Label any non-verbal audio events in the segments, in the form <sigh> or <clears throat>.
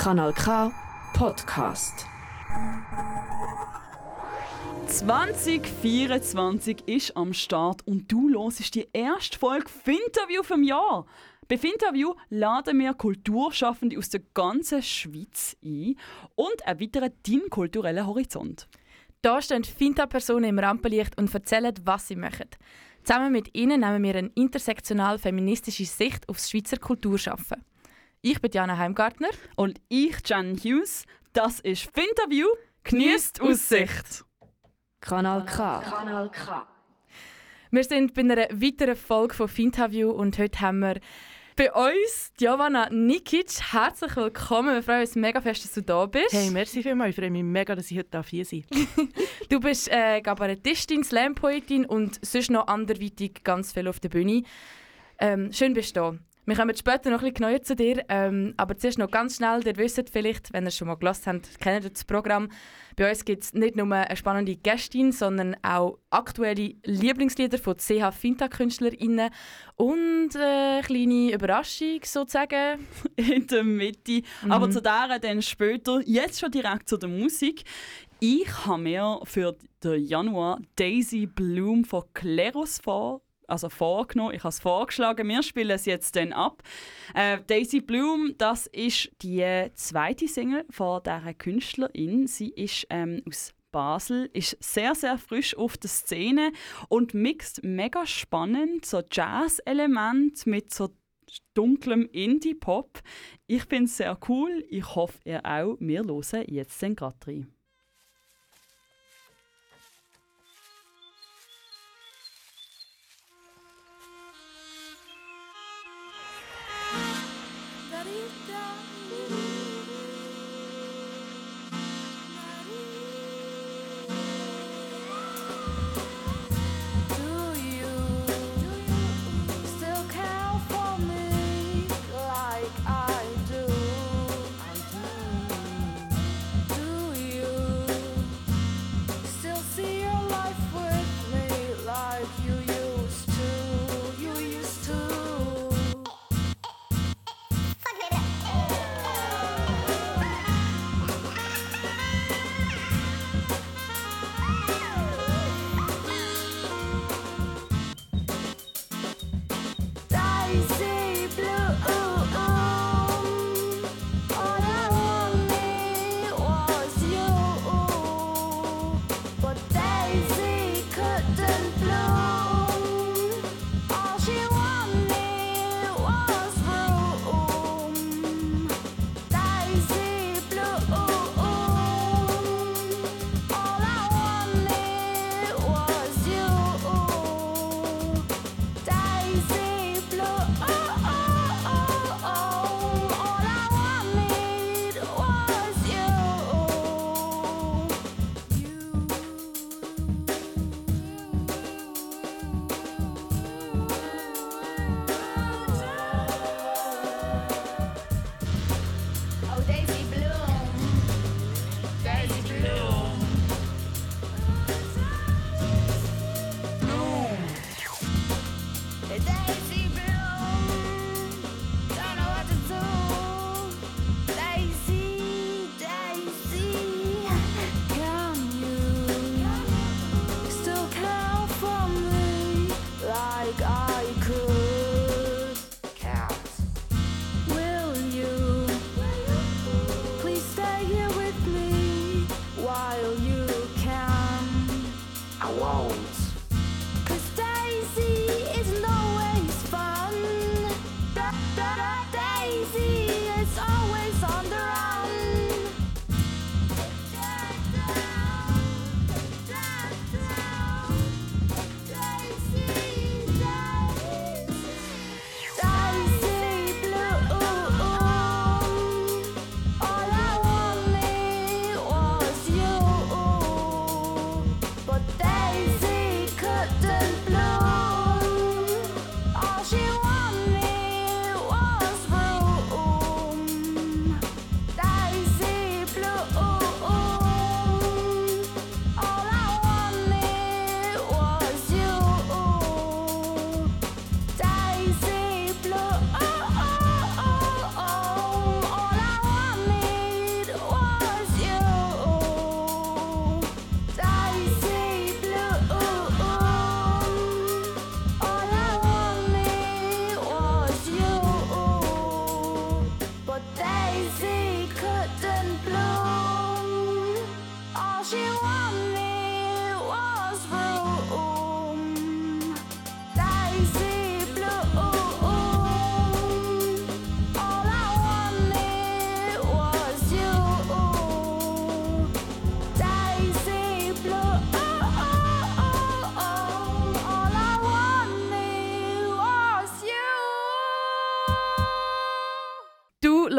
Kanal K Podcast. 2024 ist am Start und du hörst die erste Folge Finterview vom Jahr. Bei Finterview laden wir Kulturschaffende aus der ganzen Schweiz ein und erweitern deinen kulturellen Horizont. Da stehen Finta-Personen im Rampenlicht und erzählen, was sie machen. Zusammen mit ihnen nehmen wir eine intersektional feministische Sicht aufs Schweizer Kulturschaffen. Ich bin Jana Heimgartner. Und ich, Jan Hughes. Das ist Finterview. Genießt Aussicht. Kanal K. Kanal K. Wir sind bei einer weiteren Folge von Finterview und heute haben wir bei uns Jovana Nikic. Herzlich willkommen. Wir freuen uns mega fest, dass du da bist. Hey, merci vielmals. Ich freue mich mega, dass ich heute hier sein <laughs> Du bist äh, Kabarettistin, Slam-Poetin und sonst noch anderweitig ganz viel auf der Bühne. Ähm, schön bist du da. Wir kommen später noch ein bisschen genauer zu dir, ähm, aber zuerst noch ganz schnell, ihr wisst vielleicht, wenn ihr schon mal gelassen habt, kennt ihr das Programm. Bei uns gibt es nicht nur eine spannende Gästin, sondern auch aktuelle Lieblingslieder von CH Finta-KünstlerInnen und eine kleine Überraschung sozusagen. <laughs> In der Mitte. Mhm. Aber zu der dann später, jetzt schon direkt zu der Musik. Ich habe mir für den Januar Daisy Bloom von Klerus vor also vorgenommen. Ich habe es vorgeschlagen. Wir spielen es jetzt dann ab. Äh, Daisy Bloom, das ist die zweite Single von dieser Künstlerin. Sie ist ähm, aus Basel, ist sehr, sehr frisch auf der Szene und mixt mega spannend so Jazz-Element mit so dunklem Indie-Pop. Ich finde es sehr cool. Ich hoffe, ihr auch. Wir hören jetzt den gerade rein.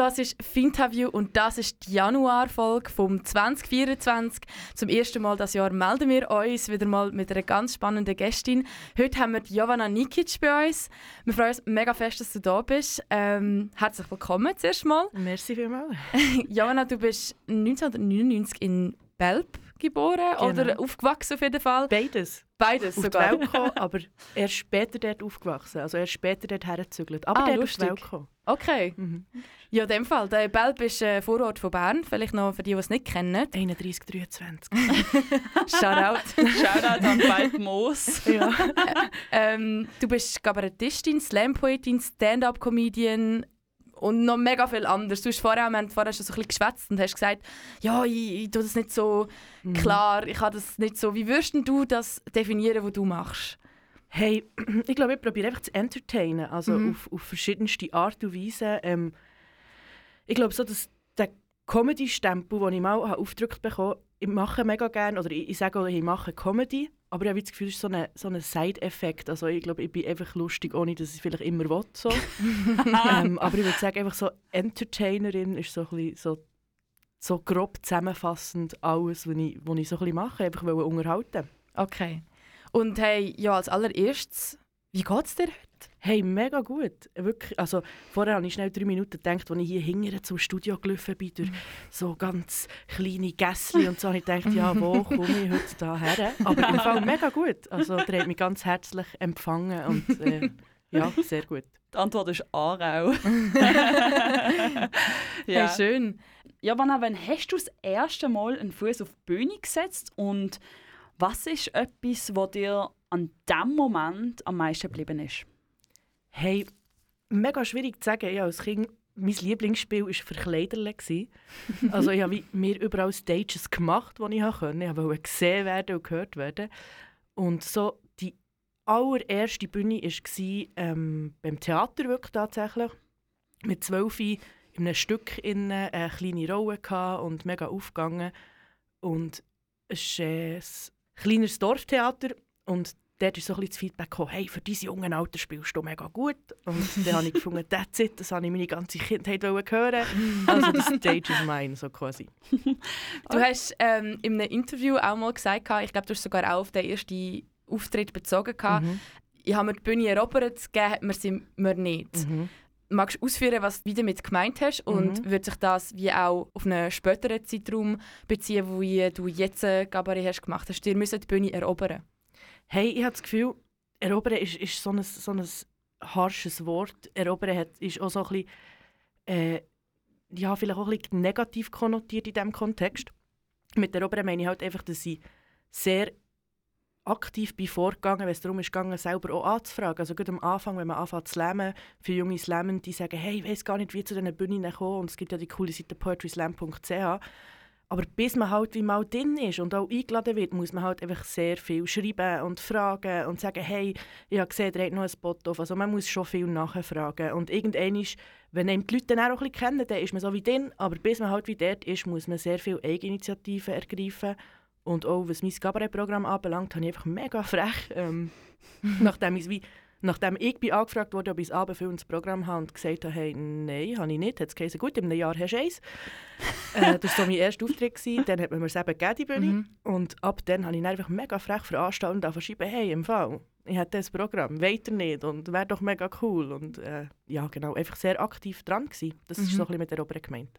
Hörst Finterview und das ist die Januarfolge vom 2024. Zum ersten Mal das Jahr melden wir uns wieder mal mit einer ganz spannenden Gästin. Heute haben wir die Jovana Nikic bei uns. Wir freuen uns mega fest, dass du da bist. Ähm, herzlich willkommen zuerst mal. Merci vielmals. <laughs> Jovana, du bist 1999 in Belp geboren Genau. oder aufgewachsen auf jeden Fall? Beides. Beides Auf die sogar. Welt gekommen, <laughs> aber erst später dort aufgewachsen. Also erst später dort hergezügelt. Aber Ah, dort lustig. auf die Welt gekommen. Okay. Mhm. Ja, in dem Fall. Der Belp ist ein Vorort von Bern. Vielleicht noch für die, die es nicht kennen. 31, 23. Shoutout. Shoutout an Wald Moos. <laughs> ja. <laughs> ähm, du bist Kabarettistin, Slam-Poetin, Stand-Up-Comedian und noch mega viel anderes. Du hast vorher, wir haben vorher schon so ein bisschen geschwätzt und hast gesagt, ja, ich, ich tue das nicht so Mhm. klar, ich habe das nicht so. Wie würdest du das definieren, was du machst? Hey, <clears throat> ich glaube, ich probiere einfach zu entertainen. Also Mhm. auf, auf verschiedenste Art und Weise. Ähm, ich glaube, so, dass der Comedy-Stempel, den ich mal habe aufgedrückt bekommen ich mache mega gerne, oder ich, ich sage auch, ich mache Comedy, aber ich habe das Gefühl, es ist so ein so ein Side-Effekt. Also ich glaube, ich bin einfach lustig, ohne dass ich es vielleicht immer will. So. <laughs> ähm, aber ich würde sagen, einfach so Entertainerin ist so, ein bisschen so, so grob zusammenfassend alles, was ich, was ich so ein bisschen mache, einfach unterhalten. Okay. Und hey, ja, als allererstes, wie geht's dir heute? Hey, mega gut. Wirklich, also, vorher habe ich schnell drei Minuten gedacht, als ich hier hinten zum Studio gelaufen bin, durch so ganz kleine Gässchen und so, habe ich gedacht, ja, wo <laughs> komme ich heute da her? Aber im Fall mega gut. Also, der hat mich ganz herzlich empfangen und äh, ja, sehr gut. Die Antwort ist Aarau. <laughs> Hey, schön. Ja, Vanna, wann hast du das erste Mal einen Fuß auf die Bühne gesetzt und was ist etwas, was dir an diesem Moment am meisten geblieben ist? Hey, mega schwierig zu sagen. Ja, als Kind, mein Lieblingsspiel war Verkleiderle. <laughs> Also ich habe mir überall Stages gemacht, die ich konnte. Ich wollte gesehen werden und gehört werden. Und so die allererste Bühne war ähm, beim Theater wirklich tatsächlich. Mit zwölf in einem Stück in eine kleine Rolle gehabt und mega aufgegangen. Und es ist äh, ein kleines Dorftheater und dort ist so ein bisschen das Feedback gekommen, hey, für dieses junge Alter spielst du mega gut. Und dann habe ich gefunden, that's it, das habe ich meine ganze Kindheit hören. Also die Stage ist mine, so quasi. Du hast ähm, in einem Interview auch mal gesagt, ich glaube, du hast sogar auch auf den ersten Auftritt bezogen. Mhm. Ich habe mir die Bühne erobert, gegeben hat mir sie mir nicht. Mhm. Magst du ausführen, was du damit gemeint hast? Und Mhm. wird sich das wie auch auf einen späteren Zeitraum beziehen, wo du jetzt ein Cabaret hast gemacht hast? Dir müssen die Bühne erobern. Hey, ich habe das Gefühl, erobern ist, ist so, ein, so ein harsches Wort. Erobern hat, ist auch so ein bisschen, äh, ja, vielleicht auch ein bisschen negativ konnotiert in diesem Kontext. Mit erobern meine ich halt einfach, dass ich sehr aktiv bin vorgegangen, wenn es darum ist, gegangen, selber auch anzufragen. Also gerade am Anfang, wenn man anfängt zu slammen, für junge Slammen, die sagen, hey, ich weiß gar nicht, wie zu diesen Bühnen kommen. Und es gibt ja die coole Seite poetryslam.ch. Aber bis man halt wie mal drin ist und auch eingeladen wird, muss man halt einfach sehr viel schreiben und fragen und sagen, hey, ich habe gesehen, ihr habt noch ein Spot auf. Also man muss schon viel nachfragen. Und irgendwann ist, wenn einem die Leute dann auch ein bisschen kennen, dann ist man so wie drin. Aber bis man halt wie dort ist, muss man sehr viel Eigeninitiative ergreifen. Und auch was mein Kabarettprogramm anbelangt, habe ich einfach mega frech, ähm, <laughs> nachdem, ich, wie, nachdem ich bin angefragt wurde, ob ich ein abendfüllendes Programm habe und gesagt habe, hey, nein, habe ich nicht. Hat es geheißen, gut, in einem Jahr hast du eins. <laughs> äh, das war so mein erster Auftritt. Gewesen. Dann hat man mir es eben gegeben, die Bühne. Mhm. Und ab dann habe ich einfach mega frech veranstaltet und verschrieben, hey, im Fall, ich hätte das Programm, weiter nicht und wäre doch mega cool. Und äh, ja, genau, einfach sehr aktiv dran gewesen. Das ist Mhm. so ein bisschen mit der Opera gemeint.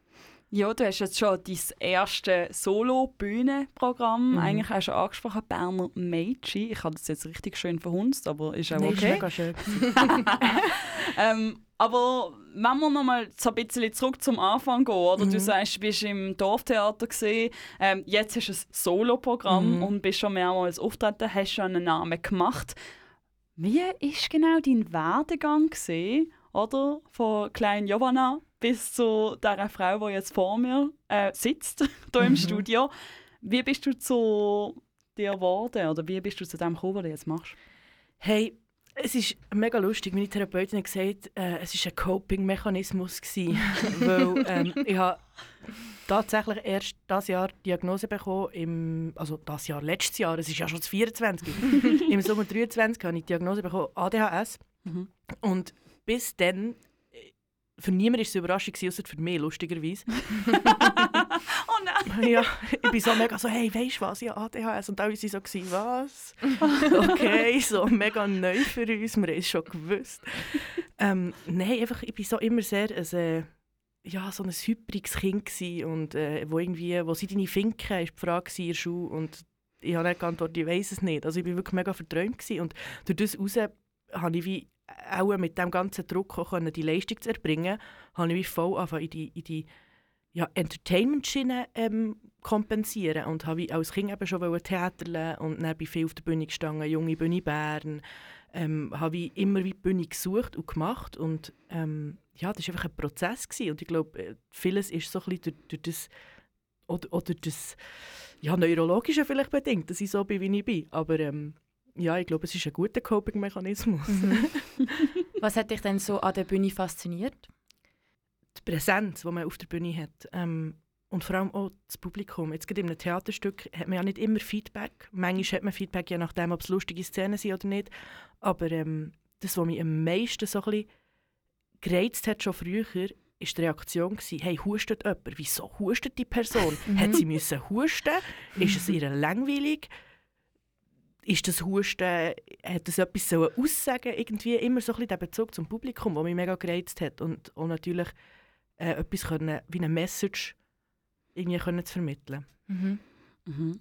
Ja, du hast jetzt schon dein erste Solo-Bühnenprogramm. Mhm. Eigentlich hast du angesprochen, Berner Mädchen. Ich habe das jetzt richtig schön verhunzt, aber ist auch Nein, ist okay. mega schön. <laughs> <laughs> ähm, aber wenn wir noch mal so ein bisschen zurück zum Anfang gehen, oder? Du Mhm. sagst, du bist im Dorftheater gesehen, ähm, jetzt hast du ein Solo-Programm Mhm. und bist schon mehrmals auftreten, hast schon einen Namen gemacht. Wie ist genau dein Werdegang gesehen, oder? Von kleinen Giovanna bis zu der Frau, die jetzt vor mir äh, sitzt, <laughs> hier im Mhm. Studio. Wie bist du zu dir geworden oder wie bist du zu dem gekommen, was du jetzt machst? Hey, es ist mega lustig. Meine Therapeutin hat gesagt, äh, es war ein Coping-Mechanismus. gewesen. <laughs> Weil ähm, ich habe tatsächlich erst dieses Jahr die Diagnose bekommen, im, also das Jahr, letztes Jahr, es ist ja schon das 24. <laughs> Im Sommer 23 habe ich die Diagnose bekommen, ADHS. Mhm. Und bis dann, für niemand war es eine Überraschung, ausser für mich, lustigerweise. <laughs> Oh nein! <laughs> ja, ich bin so mega so, hey, weißt du was, ja, ADHS. Und alle waren so, gewesen, was? <laughs> Okay, so mega neu für uns, wir haben es schon gewusst. Ähm, nein, einfach, ich bin so immer sehr ein, äh, ja, so ein hybriges Kind gewesen und äh, wo irgendwie, wo sind deine Finken, ist die Frage in der Schule und ich habe nicht geantwortet, ich weiß es nicht. Also ich war wirklich mega verträumt gewesen und durch das raus habe ich wie auch mit dem ganzen Druck auch können, die Leistung zu erbringen, habe ich wie voll angefangen in die, in die ja, Entertainment-Schiene ähm, kompensieren und habe als Kind eben schon wollen Theater und dann bin ich viel auf der Bühne gestanden, junge Bühne Bern, ähm, habe ich immer wie die Bühne gesucht und gemacht und ähm, ja, das war einfach ein Prozess gewesen. und ich glaube, äh, vieles ist so ein bisschen durch, durch das oder, oder das ja, Neurologische vielleicht bedingt, dass ich so bin, wie ich bin, aber ähm, ja, ich glaube, es ist ein guter Coping-Mechanismus. <laughs> Was hat dich denn so an der Bühne fasziniert? die Präsenz, die man auf der Bühne hat. Ähm, und vor allem auch das Publikum. Jetzt gerade in einem Theaterstück hat man ja nicht immer Feedback. Manchmal hat man Feedback, je nachdem, ob es lustige Szenen sind oder nicht. Aber ähm, das, was mich am meisten so ein bisschen gereizt hat, schon früher, ist die Reaktion gewesen, hey, hustet jemand? Wieso hustet die Person? hat sie müssen husten? Ist es ihr langweilig? Ist das Husten, hat das etwas so aussagen Irgendwie immer so ein bisschen der Bezug zum Publikum, der mich mega gereizt hat. Und auch natürlich äh, etwas können, wie eine Message irgendwie können zu vermitteln. Mhm. Mhm.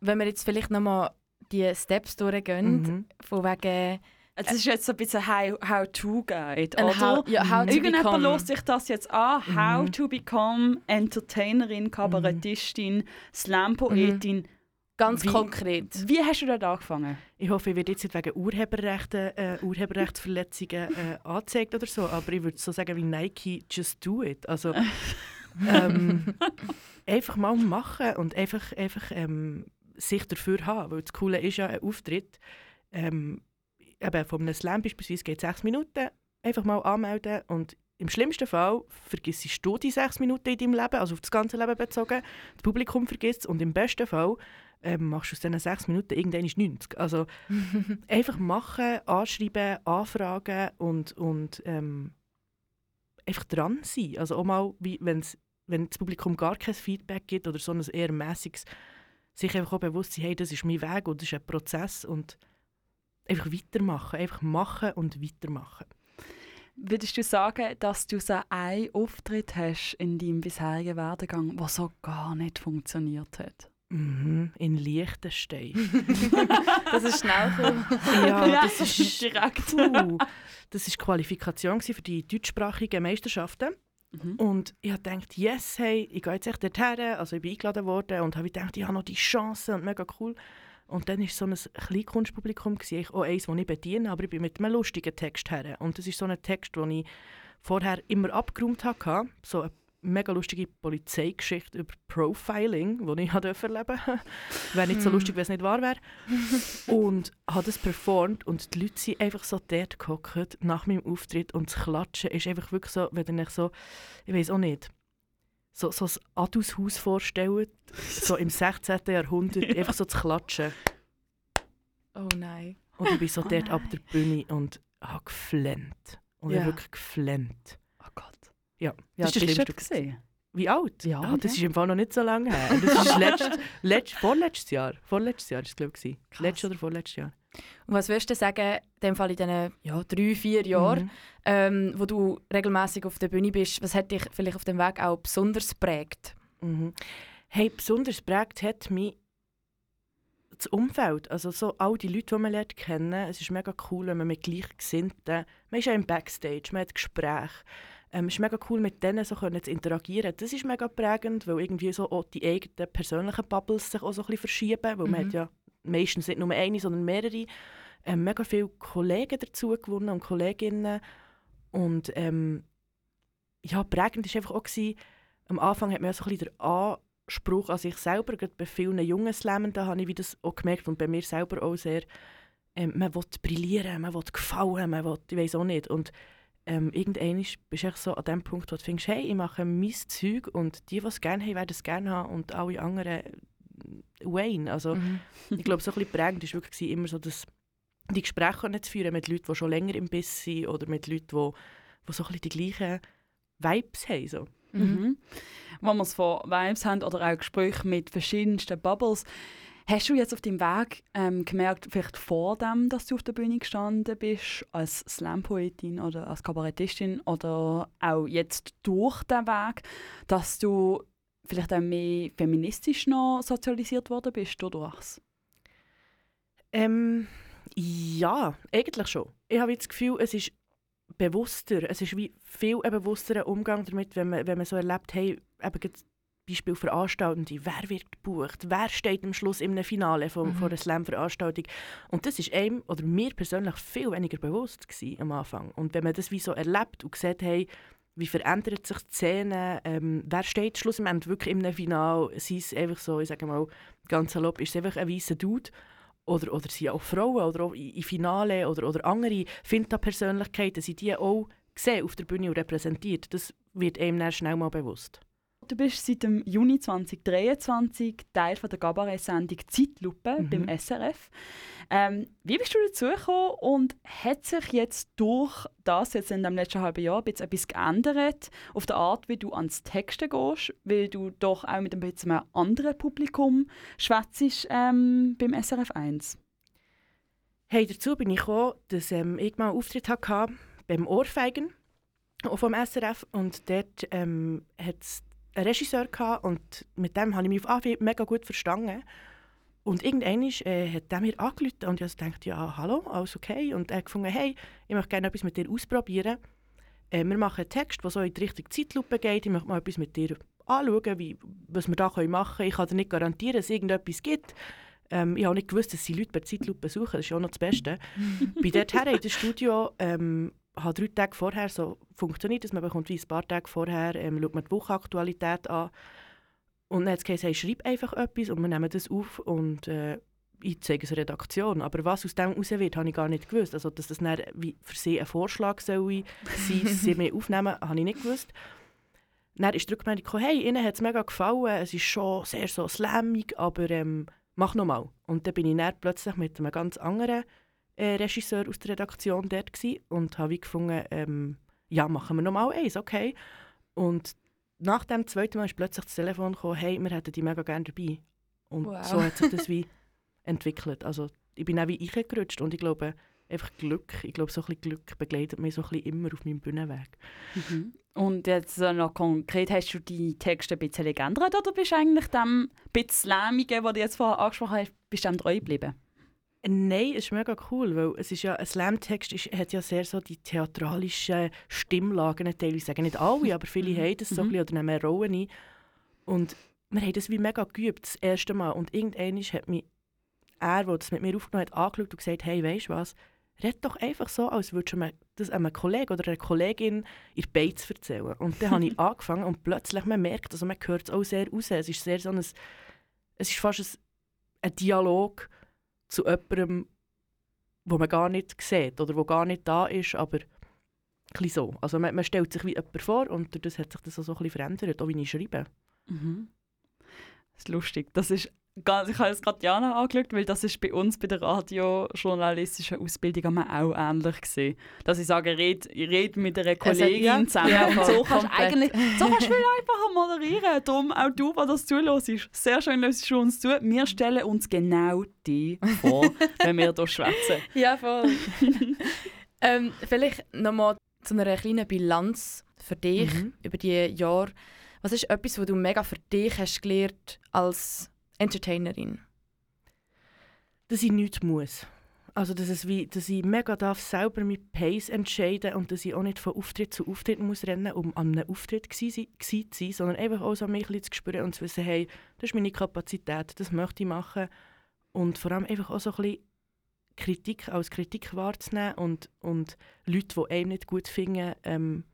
Wenn wir jetzt vielleicht nochmal die Steps durchgehen, Mhm. von wegen Es ist jetzt so ein bisschen How- How-To-Guide, ein oder? how, ja, how to Irgendjemand lässt sich das jetzt an. How Mhm. to become Entertainerin, Kabarettistin, Slam-Poetin. Ganz Wie- konkret. Wie hast du dort angefangen? Ich hoffe, ich werde jetzt nicht wegen Urheberrechten, äh, Urheberrechtsverletzungen äh, <laughs> angezeigt oder so, aber ich würde so sagen wie Nike, just do it. Also <laughs> ähm, einfach mal machen und einfach, einfach ähm, sich dafür haben, weil das Coole ist ja ein Auftritt. Ähm, eben von einem Slam beispielsweise geht sechs Minuten, einfach mal anmelden und im schlimmsten Fall vergisst du die sechs Minuten in deinem Leben, also auf das ganze Leben bezogen, das Publikum vergisst es und im besten Fall ähm, machst du aus diesen sechs Minuten irgendwann 90. Also <laughs> einfach machen, anschreiben, anfragen und, und ähm, einfach dran sein. Also auch mal, wenn das Publikum gar kein Feedback gibt oder so ein eher mäßiges, sich einfach auch bewusst sein, hey, das ist mein Weg und das ist ein Prozess und einfach weitermachen, einfach machen und weitermachen. Würdest du sagen, dass du so einen Auftritt hast in deinem bisherigen Werdegang, der so gar nicht funktioniert hat? Mhm, in Liechtenstein. <laughs> Das ist schnell gekommen. ja, das ist direkt. Puh, das war die Qualifikation für die deutschsprachigen Meisterschaften. Mhm. Und ich habe gedacht, yes, hey, ich gehe jetzt echt dorthin. Also ich bin eingeladen worden und habe gedacht, ich habe noch die Chance und mega cool. Und dann war so ein Kleinkunstpublikum, ich- auch eins, das ich bediene, aber ich bin mit einem lustigen Text her. Und das ist so ein Text, den ich vorher immer abgeräumt hatte. So eine mega lustige Polizeigeschichte über Profiling, die ich <laughs> erleben durfte. wäre nicht so lustig, wenn es nicht wahr wäre. und habe das performt und die Leute sind einfach so dort gehockt nach meinem Auftritt und das Klatschen ist einfach wirklich so, wenn euch so, ich weiß auch nicht, so, so ein Adushaus vorstellt, so im 16. Jahrhundert, <laughs> einfach so zu klatschen. Oh nein. Und ich bin so Oh dort ab nein. der Bühne und habe geflennt. Und ich Ja. habe wirklich geflennt. Oh Gott. Ja, Das das ist das Schlimmste. gesehen. Wie alt? Ja, Ah, das ja. ist im Fall noch nicht so lange her. Das ist letzt, letzt, vorletztes Jahr. Vorletztes Jahr ist es, glaube ich. Letztes oder vorletztes Jahr. Und was würdest du sagen, in dem Fall in diesen ja, drei, vier Jahren, Mhm. ähm, wo du regelmäßig auf der Bühne bist, was hat dich vielleicht auf dem Weg auch besonders prägt? Mhm. Hey, besonders prägt hat mich das Umfeld. Also so all die Leute, die man lernt kennen. Es ist mega cool, wenn man mit Gleichgesinnten... Man ist ja im Backstage, man hat Gespräche. Ähm, es ist mega cool, mit denen so können zu interagieren. Das ist mega prägend, weil irgendwie so auch die eigenen persönlichen Bubbles sich auch so ein bisschen verschieben. Weil man Mhm. hat ja meistens nicht nur eine, sondern mehrere. Ähm, mega viele Kollegen dazu gewonnen und Kolleginnen. Und ähm, ja, prägend war einfach auch, gewesen, am Anfang hat man ja so ein bisschen den Anspruch an sich selber, gerade bei vielen jungen Slammenden habe ich wie das auch gemerkt und bei mir selber auch sehr, ähm, man will brillieren, man will gefallen, man will, ich weiß auch nicht. Und ähm, irgendwann bist du so an dem Punkt, wo du findest, hey, ich mache mein Zeug und die, die es gerne haben, werden es gerne haben und alle anderen Wayne. Also Mhm. ich glaube, so ein bisschen prägend war wirklich immer so, dass die Gespräche können zu führen mit Leuten, die schon länger im Biss sind oder mit Leuten, die, die so ein bisschen die gleichen Vibes haben. So. Mhm. Wenn wir es von Vibes haben oder auch Gespräche mit verschiedensten Bubbles, hast du jetzt auf deinem Weg ähm, gemerkt, vielleicht vor dem, dass du auf der Bühne gestanden bist, als Slam-Poetin oder als Kabarettistin oder auch jetzt durch den Weg, dass du vielleicht auch mehr feministisch noch sozialisiert worden bist dadurch? Ähm, ja, eigentlich schon. Ich habe das Gefühl, es ist bewusster, es ist wie viel ein bewussterer Umgang damit, wenn man, wenn man so erlebt, hey, eben Beispiel Veranstaltende, wer wird gebucht, wer steht am Schluss im Finale von, Mhm. von einer Slam-Veranstaltung. Und das ist einem, oder mir persönlich, viel weniger bewusst gewesen am Anfang. Und wenn man das wie so erlebt und sieht, hey, wie verändert sich die Szene, ähm, wer steht schlussendlich wirklich im Finale, sei es einfach so, ich sage mal, ganz salopp, ist es einfach ein weißer Dude, oder, oder sind auch Frauen oder auch in Finale oder, oder andere Finta-Persönlichkeiten, sind die auch gesehen auf der Bühne und repräsentiert. Das wird einem dann schnell mal bewusst. Du bist seit dem Juni 2023 Teil von der Kabarett-Sendung Zeitlupe Mhm. beim SRF. Ähm, wie bist du dazu gekommen und hat sich jetzt durch das jetzt in dem letzten halben Jahr ein bisschen etwas geändert auf der Art, wie du ans Texten gehst, weil du doch auch mit ein bisschen einem anderen Publikum schwätzt ähm, beim SRF 1? Hey, dazu bin ich gekommen, dass ähm, ich mal einen Auftritt hatte beim Ohrfeigen, auch vom SRF. Und dort ähm, hat es einen Regisseur gehabt, und mit dem habe ich mich auf Anhieb mega gut verstanden. Und irgendwann äh, hat er mir angerufen und ich dachte, ja, hallo, alles okay. Und er hat gefunden, hey, ich möchte gerne etwas mit dir ausprobieren. Äh, wir machen einen Text, der so in die Richtung Zeitlupe geht. Ich möchte mal etwas mit dir anschauen, wie, was wir da machen können. Ich kann dir nicht garantieren, dass es irgendetwas gibt. Ähm, ich habe nicht gewusst, dass sie Leute per Zeitlupe suchen. Das ist auch noch das Beste. <laughs> Bei dort her in das Studio ähm, hat drei Tage vorher so funktioniert, dass man bekommt wie ein paar Tage vorher ähm, schaut man die Wochenaktualität an und dann hat es hey, schreib einfach etwas und wir nehmen das auf und äh, ich zeige es der Redaktion. Aber was aus dem raus wird, habe ich gar nicht gewusst. Also, dass das dann wie für sie ein Vorschlag soll sein, dass sie <laughs> mehr aufnehmen, habe ich nicht gewusst. Dann ist die Rückmeldung gekommen, hey, ihnen hat es mega gefallen, es ist schon sehr so slammig, aber ähm, mach nochmal. Und dann bin ich dann plötzlich mit einem ganz anderen äh, Regisseur aus der Redaktion dort gewesen und habe gefunden, ähm, ja, machen wir nochmal eins, okay. Und nach dem zweiten Mal ist plötzlich das Telefon gekommen, hey, wir hätten die mega gerne dabei. Und Wow. so hat sich das <laughs> wie entwickelt. Also ich bin auch wie eingerutscht und ich glaube, einfach Glück, ich glaube, so ein bisschen Glück begleitet mich so ein bisschen immer auf meinem Bühnenweg. Mhm. Und jetzt noch konkret, hast du die Texte ein bisschen geändert oder bist du eigentlich dem bisschen Lähmigen, den du jetzt vorher angesprochen hast, bist du dem treu geblieben? Nein, es ist mega cool, weil es ist ja, ein Slam-Text hat ja sehr so die theatralischen Stimmlagen, teilweise sagen nicht alle, aber viele <laughs> Mhm. haben das so ein Mhm. bisschen oder nehmen Rollen ein. Und wir haben das wie mega geübt, das erste Mal. Und irgendwann hat mich er, der das mit mir aufgenommen hat, angeschaut und gesagt, hey, weißt du was, red doch einfach so, als würdest du das einem Kollegen oder einer Kollegin in Beine zu erzählen. Und dann habe ich <laughs> angefangen und plötzlich, man merkt, also man hört es auch sehr raus, es ist sehr so ein, es ist fast ein, ein Dialog zu jemandem, wo man gar nicht sieht oder wo gar nicht da ist, aber ein so. Also man, man stellt sich wie jemand vor und durch das hat sich das auch so ein bisschen verändert, auch wie ich schreibe. Mhm. Das ist lustig. Das ist ich habe es gerade Jana angeschaut, weil das ist bei uns bei der radiojournalistischen Ausbildung auch ähnlich gesehen. Dass ich sage, red, rede mit einer Kollegin ja. zusammen Ja, und so kannst du eigentlich so kannst du viel einfacher moderieren. Darum auch du, der das zuhörst. Sehr schön, dass du uns zu. Wir stellen uns genau die vor, <laughs> wenn wir hier schwätzen. Ja, voll. <laughs> ähm, vielleicht nochmal zu einer kleinen Bilanz für dich Mhm. über die Jahre. Was ist etwas, was du mega für dich hast gelernt als Entertainerin? dass ich nichts muss. Also, dass, es wie, dass ich mega darf selber mit Pace entscheiden und dass ich auch nicht von Auftritt zu Auftritt muss rennen, um an einem Auftritt zu sein, sondern einfach auch so mich ein zu spüren und zu wissen, hey, das ist meine Kapazität, das möchte ich machen. Und vor allem einfach auch so ein bisschen Kritik als Kritik wahrzunehmen und, und Leute, die einem nicht gut finden, ähm,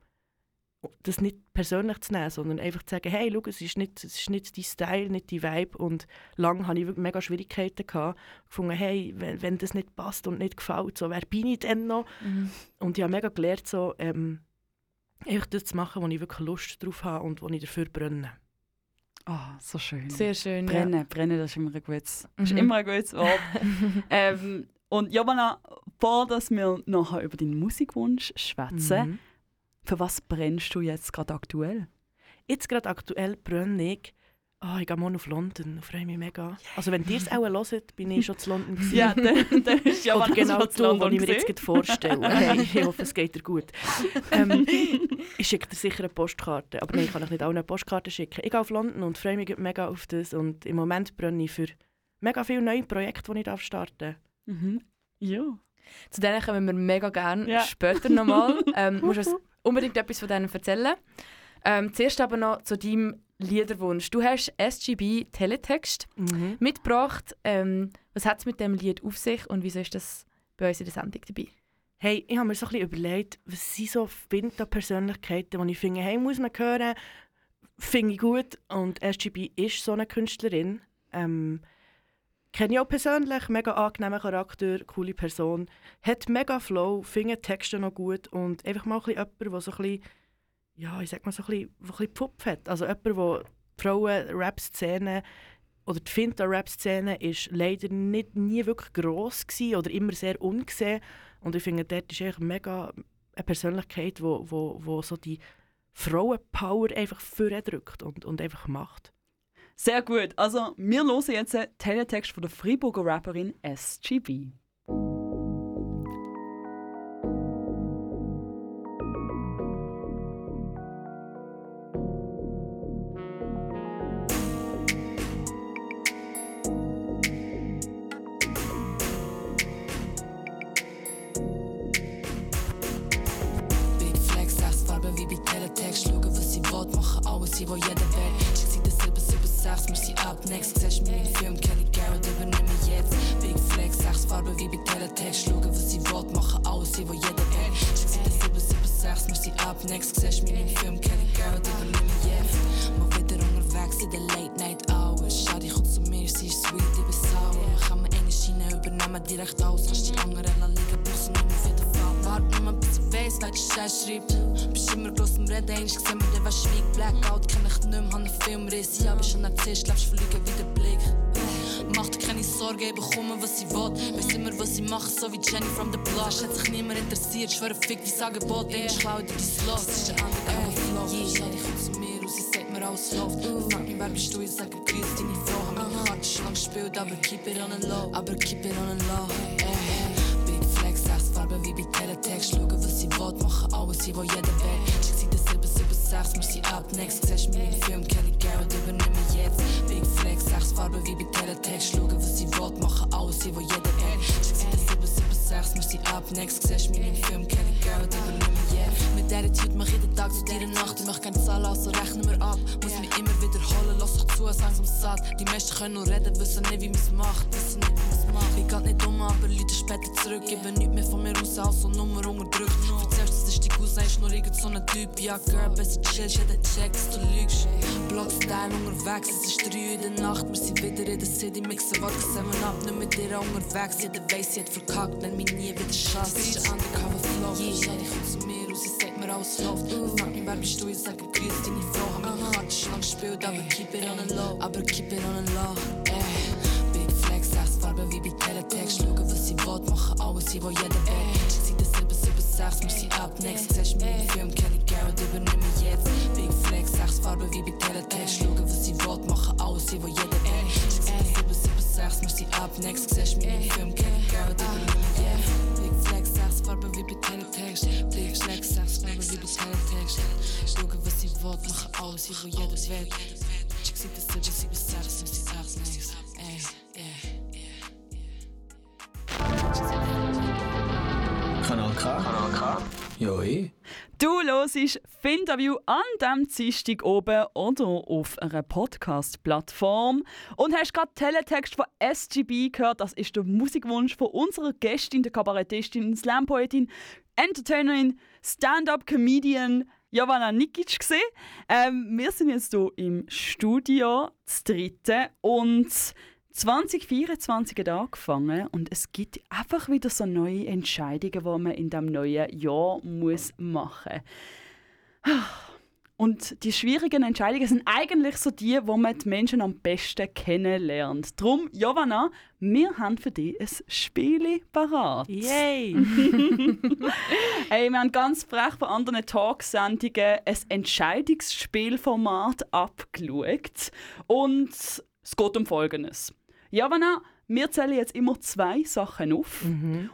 das nicht persönlich zu nehmen, sondern einfach zu sagen, hey, schau, es ist nicht, es ist nicht dein Style, nicht dein Vibe und lange hatte ich wirklich mega Schwierigkeiten gehabt, gefunden, hey, wenn, wenn das nicht passt und nicht gefällt, so, wer bin ich denn noch? Und ich habe mega gelernt, so, ähm, einfach das zu machen, wo ich wirklich Lust drauf habe und wo ich dafür brenne. Ah, so schön. Sehr schön. Brennen, brennen, das ist immer ein gutes, das ist Mhm. immer ein gutes Wort. <laughs> ähm, und Jobana, bevor dass wir nachher über deinen Musikwunsch schwätzen, Mhm. Für was brennst du jetzt gerade aktuell? Jetzt gerade aktuell brenne ich. Ah, ich gehe morgen auf London. Ich freue mich mega. Also wenn ihr es auch hört, bin ich schon zu London. <laughs> gewesen. Ja, dann, dann ist ja Oder genau so, London was ich mir jetzt gerade vorstelle. Hey, ich hoffe, es geht dir gut. Ähm, ich schicke dir sicher eine Postkarte. Aber nein, ich kann euch nicht auch eine Postkarte schicken. Ich gehe auf London und freue mich mega auf das. Und im Moment brenne ich für mega viele neue Projekte, die ich darf starten Mhm. Ja. Zu denen kommen wir mega gerne Ja. später nochmal. <laughs> ähm, musst unbedingt etwas von denen erzählen. Ähm, zuerst aber noch zu deinem Liederwunsch. Du hast SGB Teletext mhm. mitgebracht. Ähm, was hat es mit dem Lied auf sich und wieso ist das bei uns in der Sendung dabei? Hey, ich habe mir so ein bisschen überlegt, was sind so Winter-Persönlichkeiten, die ich finde, hey, muss man hören, finde ich gut. Und SGB ist so eine Künstlerin. Ähm, kenne ich auch persönlich, mega angenehmer Charakter, coole Person. Hat mega Flow, finde die Texte noch gut und einfach mal ein jemand, der so ein ja, ich sag mal so ein bisschen, ein hat. Also jemand, der Frauen-Rap-Szene oder die Finta-Rap-Szene ist leider nicht, nie wirklich gross gewesen oder immer sehr ungesehen. Und ich finde, dort ist mega eine Persönlichkeit, die wo, wo, wo so die Frauenpower einfach vordrückt und, und einfach macht. Sehr gut. Also, wir hören jetzt einen Teletext von der Freiburger Rapperin SGB. Big Flex, sag's Farbe wie bei Teletext. Schauen, was sie will, machen alles, sie will jeder Welt. 776, wir sie ab. Next, siehst du meinen Film, Kelly Garrett, übernimm mich jetzt. Big Flex, sag's Farbe wie bei Teletext. Schauen, was sie will, machen alles, sie will jeder Welt. Schick sie das 776, wir sie ab. Next, siehst du meinen Film, Kelly Garrett, übernimm mich jetzt. Mal wieder unterwegs in den Late Night Hours. Schau, die kommt zu mir, sie ist sweet, ich bin sauer. Kann man eine Schiene übernehmen, direkt aus. Kannst die anderen lassen Warte nur, bis ich weiss, wer die Scheiß schreibt. Bist immer gross im Reden, einst gesehen mir, der was schweigt. Blackout kenn ich nicht mehr, hab einen Filmriss. Ja, bist schon Narzisst, lebst verlügen wie der Blick. Mach dir keine Sorge, ich bekomme, was sie will. Weiss immer, was sie macht, so wie Jenny from the Block. Hat sich niemand interessiert, schwöre Fick, die sagen Boot, ey, ich klaue dir dein Slot. Das ist der andere Flow. Yeah, schau, die kommt zu mir und sie sagt mir alles läuft. Frag mich, wer bist du, ich sage, grüß deine Frau. Hab meine Karte schon lang gespielt, aber keep it on the low. Aber keep it on the low. Teletext. Schauen, was sie will, machen alles, sie will jeder Welt. Schick sie das 776, wir sie ab. Next, siehst du meinen Film, Kelly Garrett, übernimm mich jetzt. Big Flex, sechs Farben wie bei Teletext. Schauen, was sie will, machen alles, sie will jeder Welt. Schick sie das 776, wir sie ab. Next, siehst du meinen Film, Kelly Garrett, übernimm mich jetzt. Mit der Attitude mach ich jeden Tag zu dir eine Nacht. Ich mach keine Zahlen, also rechnen wir ab. Muss mich immer wiederholen, lass dich zu, langsam satt. Die meisten können nur reden, wissen nicht, wie man's macht. Wissen nicht, wie man's macht. Ich geht nicht um, aber Leute später zurück. Ich bin nicht mehr von mir aus, also Nummer unterdrückt. Erzählst, das ist die Cousin, ist nur irgend so ein Typ. Ja, Girl, besser chillst, jeder checkt, dass du lügst. Blockstyle unterwegs, es ist 3 Uhr in der Nacht. Wir sind wieder in der City, mixen Wodka 7 ab. Nicht mit dir unterwegs, jeder weiss, sie hat verkackt. Nenn mich nie wieder Schatz, das ist ein Undercover Flow. Yeah, die kommt zu mir und sie sagt mir alles läuft. Frag mich, wer bist du, ich sage, grüß deine Frau. Hab meine Karte schon lang gespielt, aber keep it on the low. Aber keep it on the low, ey. Big Flex, sechs Farben wie bei machen alles, sie will jeder Welt. Schick sie das 776, wir sie ab. Next, siehst du meinen Film, Kelly Garrett, übernimm mich jetzt. Big Flex, sechs Farben wie bei Teletext. Schauen, was sie machen alles, sie will jeder Welt. Schick sie das 776, wir sie ab. Next, siehst du meinen Film, Kelly Garrett, übernimm mich jetzt. Big Flex, sechs Farben wie bei Teletext. Big Flex, sechs Farben wie bei Teletext. Schauen, was sie machen alles, sie will jeder Welt. Schick sie das 776, wir sie ab. Next, Kanal K. Eh. Du hörst Finterview an diesem Dienstag oben oder auf einer Podcast-Plattform und hast gerade Teletext von SGB gehört. Das ist der Musikwunsch von unserer Gästin, der Kabarettistin, Slam-Poetin, Entertainerin, Stand-Up-Comedian Jovana Nikic. Ähm, wir sind jetzt hier im Studio, das dritte, und 2024 hat angefangen und es gibt einfach wieder so neue Entscheidungen, die man in diesem neuen Jahr muss machen muss. Und die schwierigen Entscheidungen sind eigentlich so die, wo man die Menschen am besten kennenlernt. Drum, Giovanna, wir haben für dich ein Spiel parat. Yay! <laughs> Hey, wir haben ganz frech von anderen Talksendungen ein Entscheidungsspielformat abgeschaut. Und es geht um Folgendes. Giovanna, wir zählen jetzt immer zwei Sachen auf.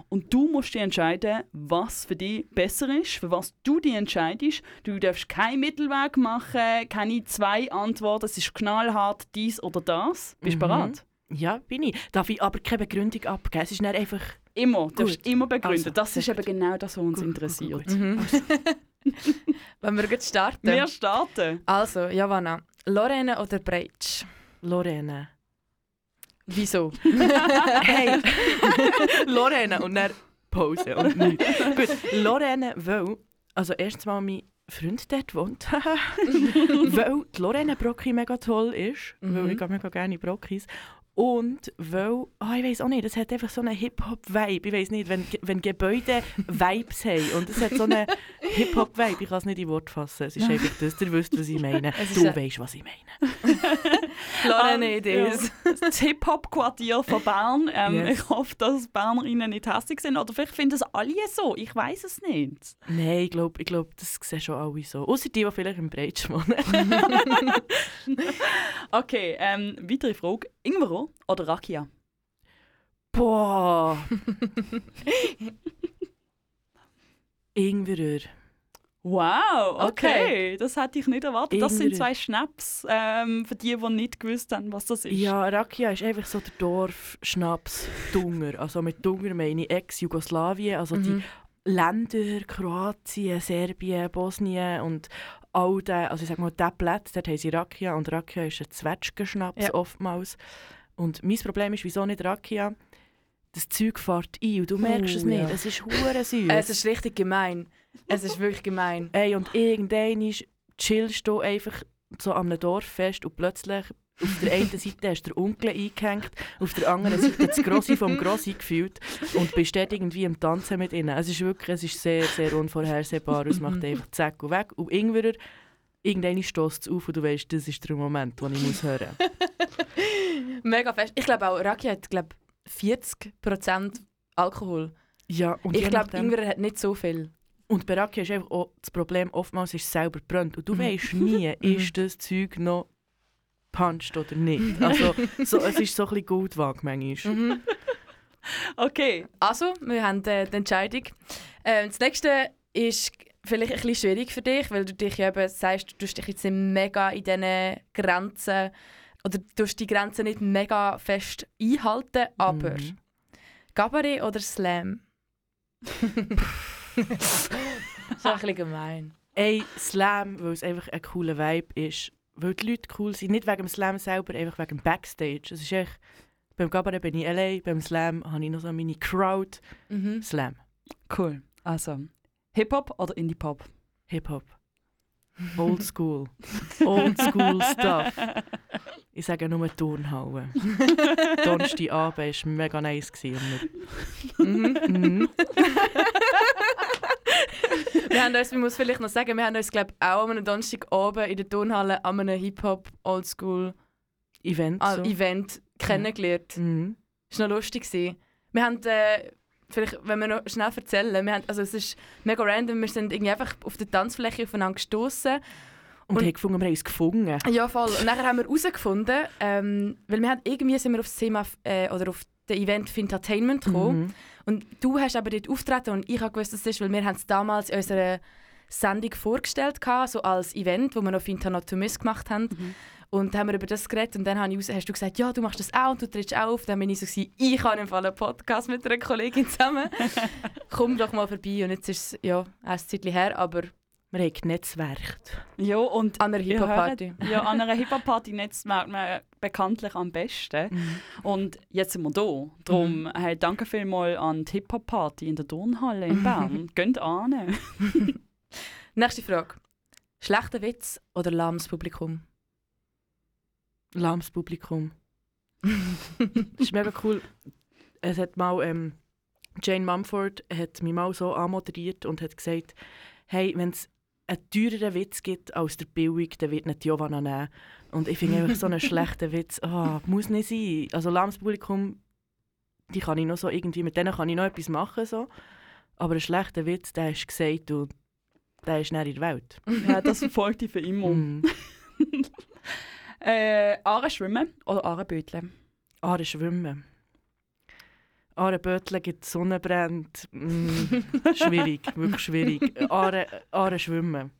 Und du musst dir entscheiden, was für dich besser ist, für was du dich entscheidest. Du darfst keinen Mittelweg machen, keine zwei Antworten. Es ist knallhart dies oder das. Bist du bereit? ja, bin ich. Darf ich aber keine Begründung abgeben? Es ist nicht einfach... Immer. Du darfst immer begründen. Also, das ist eben genau das, was uns Gut, interessiert. gut, gut. <laughs> Wenn wir jetzt starten. Wir starten. Also, Javanna, Lorena oder Breitsch? Lorena. Wieso? <laughs> Hey! <laughs> Lorena und dann Pause und nichts. <laughs> Gut, Lorena, weil... Also erstens mal mein Freund dort wohnt. weil die Lorena Brocki mega toll ist. Weil Mhm. ich gehe mega gerne in Brockis. Und weil, ah ich weiß auch nicht, es hat einfach so einen Hip-Hop-Vibe. Ich weiß nicht, wenn, wenn Gebäude Vibes haben und es hat so einen Hip-Hop-Vibe, ich kann es nicht in Wort fassen. Es ist einfach das, ihr wisst, was ich meine. Du ein- weißt, was ich meine. <laughs> Lorena Ähm, Idees. ja. Das Hip-Hop-Quartier von Bern. Ähm, Yes. Ich hoffe, dass BernerInnen nicht hässlich sind. Oder vielleicht finden es alle so. Ich weiß es nicht. Nein, ich glaube, ich glaub, das sehen schon alle so. Außer die, die vielleicht im Breitsch wohnen. <laughs> Okay, ähm, weitere Frage. Ingwer oder Rakia? Boah! <laughs> Ingwer. Wow, okay. Okay. Das hätte ich nicht erwartet. Das sind zwei Schnaps ähm, für die, die nicht gewusst haben, was das ist. Ja, Rakia ist einfach so der Dorfschnaps Dunger. Also mit Dunger meine ich Ex-Jugoslawien, also Mhm. die Länder, Kroatien, Serbien, Bosnien und all den, also ich sag mal, der Platz, dort haben sie Rakia und Rakia ist ein Zwetschgenschnaps Ja. oftmals. Und mein Problem ist, wieso nicht Rakia? Das Zeug fährt ein und du merkst es Oh, nicht. ja. Es ist hure <laughs> süß. Es ist richtig gemein. Es ist wirklich gemein. <laughs> Ey, und irgendwann chillst du einfach so an einem Dorffest und plötzlich auf der einen Seite hast du den Onkel eingehängt, auf der anderen Seite das Grossi vom Grossi gefühlt und bist dort irgendwie am Tanzen mit ihnen. Es ist wirklich es ist sehr, sehr unvorhersehbar. Es macht <laughs> einfach zack und weg. Und irgendwann, irgendwann stößt es auf und du weißt, das ist der Moment, den ich muss hören Mega fest. Ich glaube auch, Raki hat glaub, 40% Alkohol. Ja, und ich glaube, Ingwer hat nicht so viel. Und bei Raki ist einfach auch das Problem, oftmals ist es selber brennt. Und du Mhm. weißt nie, <laughs> ist das Zeug noch puncht oder nicht. Also, so, es ist so ein bisschen Goldwaage manchmal. Mhm. Okay. Also, wir haben äh, die Entscheidung. Ähm, das nächste ist vielleicht ein bisschen schwierig für dich, weil du dich eben sagst, du tust dich jetzt mega in diesen Grenzen oder du die Grenzen nicht mega fest einhalten, aber Mhm. Gabaret oder Slam? <laughs> das ist ein bisschen gemein. Ey, Slam, weil es einfach ein cooler Vibe ist. Weil die Leute cool sind. Nicht wegen dem Slam selber, einfach wegen dem Backstage. Es ist echt, beim Cabaret bin ich allein, beim Slam habe ich noch so meine Crowd. Mhm. Slam. Cool. Also, Hip-Hop oder Indie-Pop? Hip-Hop. Old School. Old School Stuff. Ich sage nur Turnhalle. Donnerstagabend war mega nice. wir- Mhm. Wir haben uns, man muss vielleicht noch sagen, wir haben uns glaub, auch am Donnerstag oben in der Turnhalle an einem Hip-Hop Oldschool Event. ah, So. Event kennengelernt. Mhm. Das war noch lustig. Wir haben, äh, vielleicht, wenn wir noch schnell erzählen, wir haben, also es ist mega random, wir sind irgendwie einfach auf der Tanzfläche aufeinander gestoßen. Und, Und- haben gefunden, wir haben uns gefunden. Ja, voll. Und nachher haben wir herausgefunden, ähm, weil wir haben, irgendwie sind wir auf das Thema äh, oder auf das Event für Entertainment gekommen. Mhm. Und du hast aber dort auftreten und ich habe gewusst, was das ist, weil wir haben es damals in unserer Sendung vorgestellt gehabt, so als Event, wo wir noch to Miss gemacht haben. Und dann haben wir über das geredet und dann habe ich raus, hast du gesagt, ja, du machst das auch und du trittst auch auf. Dann bin ich so, gewesen, ich habe im Fall einen Podcast mit einer Kollegin zusammen. <laughs> Komm doch mal vorbei. Und jetzt ist es ja, ein Zeitchen her, aber Wir haben genetzwerkt. Ja, und an einer Hip-Hop-Party. Ja, an einer Hip-Hop-Party netzwerkt man bekanntlich am besten. Und jetzt sind wir da. Darum hey, danke vielmals an die Hip-Hop-Party in der Turnhalle in <laughs> Bern. Geht an. <laughs> Nächste Frage. Schlechter Witz oder lahmes Publikum? Lahmes Publikum. <laughs> das ist mega cool. Es hat mal, ähm, Jane Mumford hat mich mal so anmoderiert und hat gesagt, hey, wenn es einen teureren Witz gibt als der billig, dann wird nicht Giovanna nehmen. Und ich finde einfach so einen <laughs> schlechten Witz, ah, muss nicht sein. Also lahmes Publikum, die kann ich noch so irgendwie, mit denen kann ich noch etwas machen. So. Aber ein schlechter Witz, der ist gesagt und der ist nicht in der Welt. Ja, das verfolgt dich für immer. <laughs> Mm. Äh, Aare schwimmen oder Aare böteln? Aare schwimmen. Aare Bötle gibt Sonnenbrände. Mm, <laughs> schwierig, wirklich schwierig. Aare, Aare schwimmen.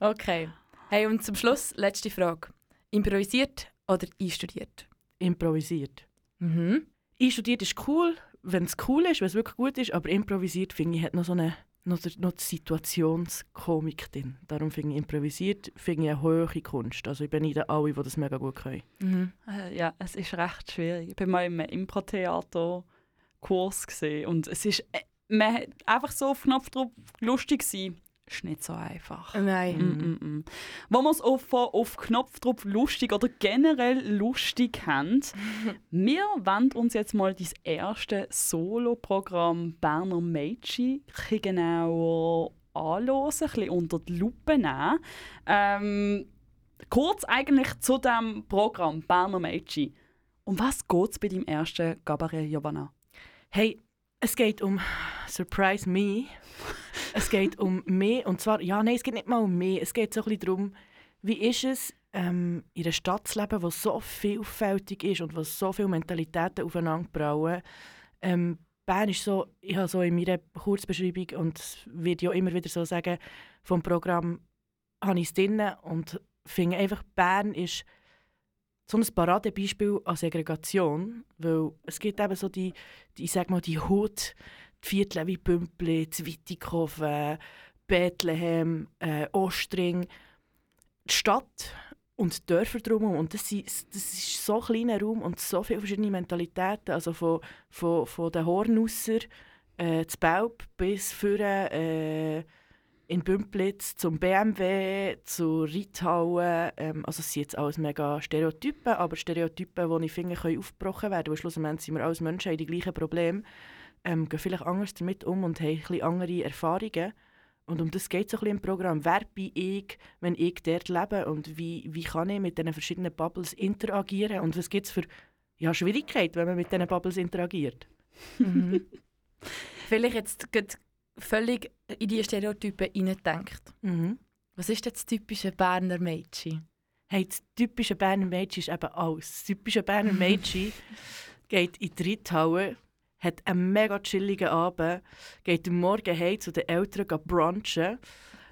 Okay. Hey, und zum Schluss, letzte Frage. Improvisiert oder einstudiert? Improvisiert. Mhm. Einstudiert ist cool, wenn es cool ist, wenn es wirklich gut ist, aber improvisiert finde ich hat noch so eine noch, der- noch die Situationskomik drin. Darum finde ich improvisiert finde ich eine hohe Kunst. Also ich bin nicht alle, die das mega gut können. Mhm. Äh, ja, es ist recht schwierig. Ich war mal im Impro-Theater-Kurs und es ist äh, man einfach so auf Knopfdruck lustig sein. Ist nicht so einfach. Nein. Mm -mm -mm. Wo wir es auf, auf Knopfdruck lustig oder generell lustig haben, <laughs> wir wollen uns jetzt mal das erste Solo-Programm Berner Mädchen genauer anschauen, ein bisschen unter die Lupe nehmen. Ähm, kurz eigentlich zu dem Programm Berner Mädchen. Um was geht es bei deinem ersten Gabaret, Giovanna? Hey, es geht um Surprise Me. es geht um mich. Und zwar, ja, nein, es geht nicht mal um mich. Es geht so ein bisschen darum, wie ist es, ähm, in einer Stadt zu leben, die so vielfältig ist und wo so viele Mentalitäten aufeinander brauen. Ähm, Bern ist so, ich habe so in meiner Kurzbeschreibung und wird ja immer wieder so sagen, vom Programm habe ich es drin und finde einfach, Bern ist so ein Paradebeispiel an Segregation, weil es gibt eben so die, die ich sag mal, die Hut, die Viertel wie Pümpli, Zwitikofen, Bethlehem, äh, Ostring, die Stadt und die Dörfer drumherum. Und das, sind, das ist so ein kleiner Raum und so viele verschiedene Mentalitäten, also von, von, von den Hornusser, äh, zu Belp bis vorne, äh, in Bümplitz zum BMW, zu Reithauen. Ähm, also es sind jetzt alles mega Stereotypen, aber Stereotypen, die ich finde, können aufgebrochen werden. Weil schlussendlich sind wir als Menschen haben die gleichen Probleme, ähm, gehen vielleicht anders damit um und haben ein bisschen andere Erfahrungen. Und um das geht es so ein bisschen im Programm. Wer bin ich, wenn ich dort lebe? Und wie, wie kann ich mit diesen verschiedenen Bubbles interagieren? Und was gibt es für ja, Schwierigkeiten, wenn man mit diesen Bubbles interagiert? Mhm. <laughs> Vielleicht jetzt völlig in die Stereotypen hineindenkt. Mhm. Was ist denn das typische Berner Mädchen? Hey, das typische Berner Mädchen ist eben alles. Das typische Berner Mädchen <laughs> geht in die Reithalle, hat einen mega chilligen Abend, geht am Morgen heim zu den Eltern brunchen,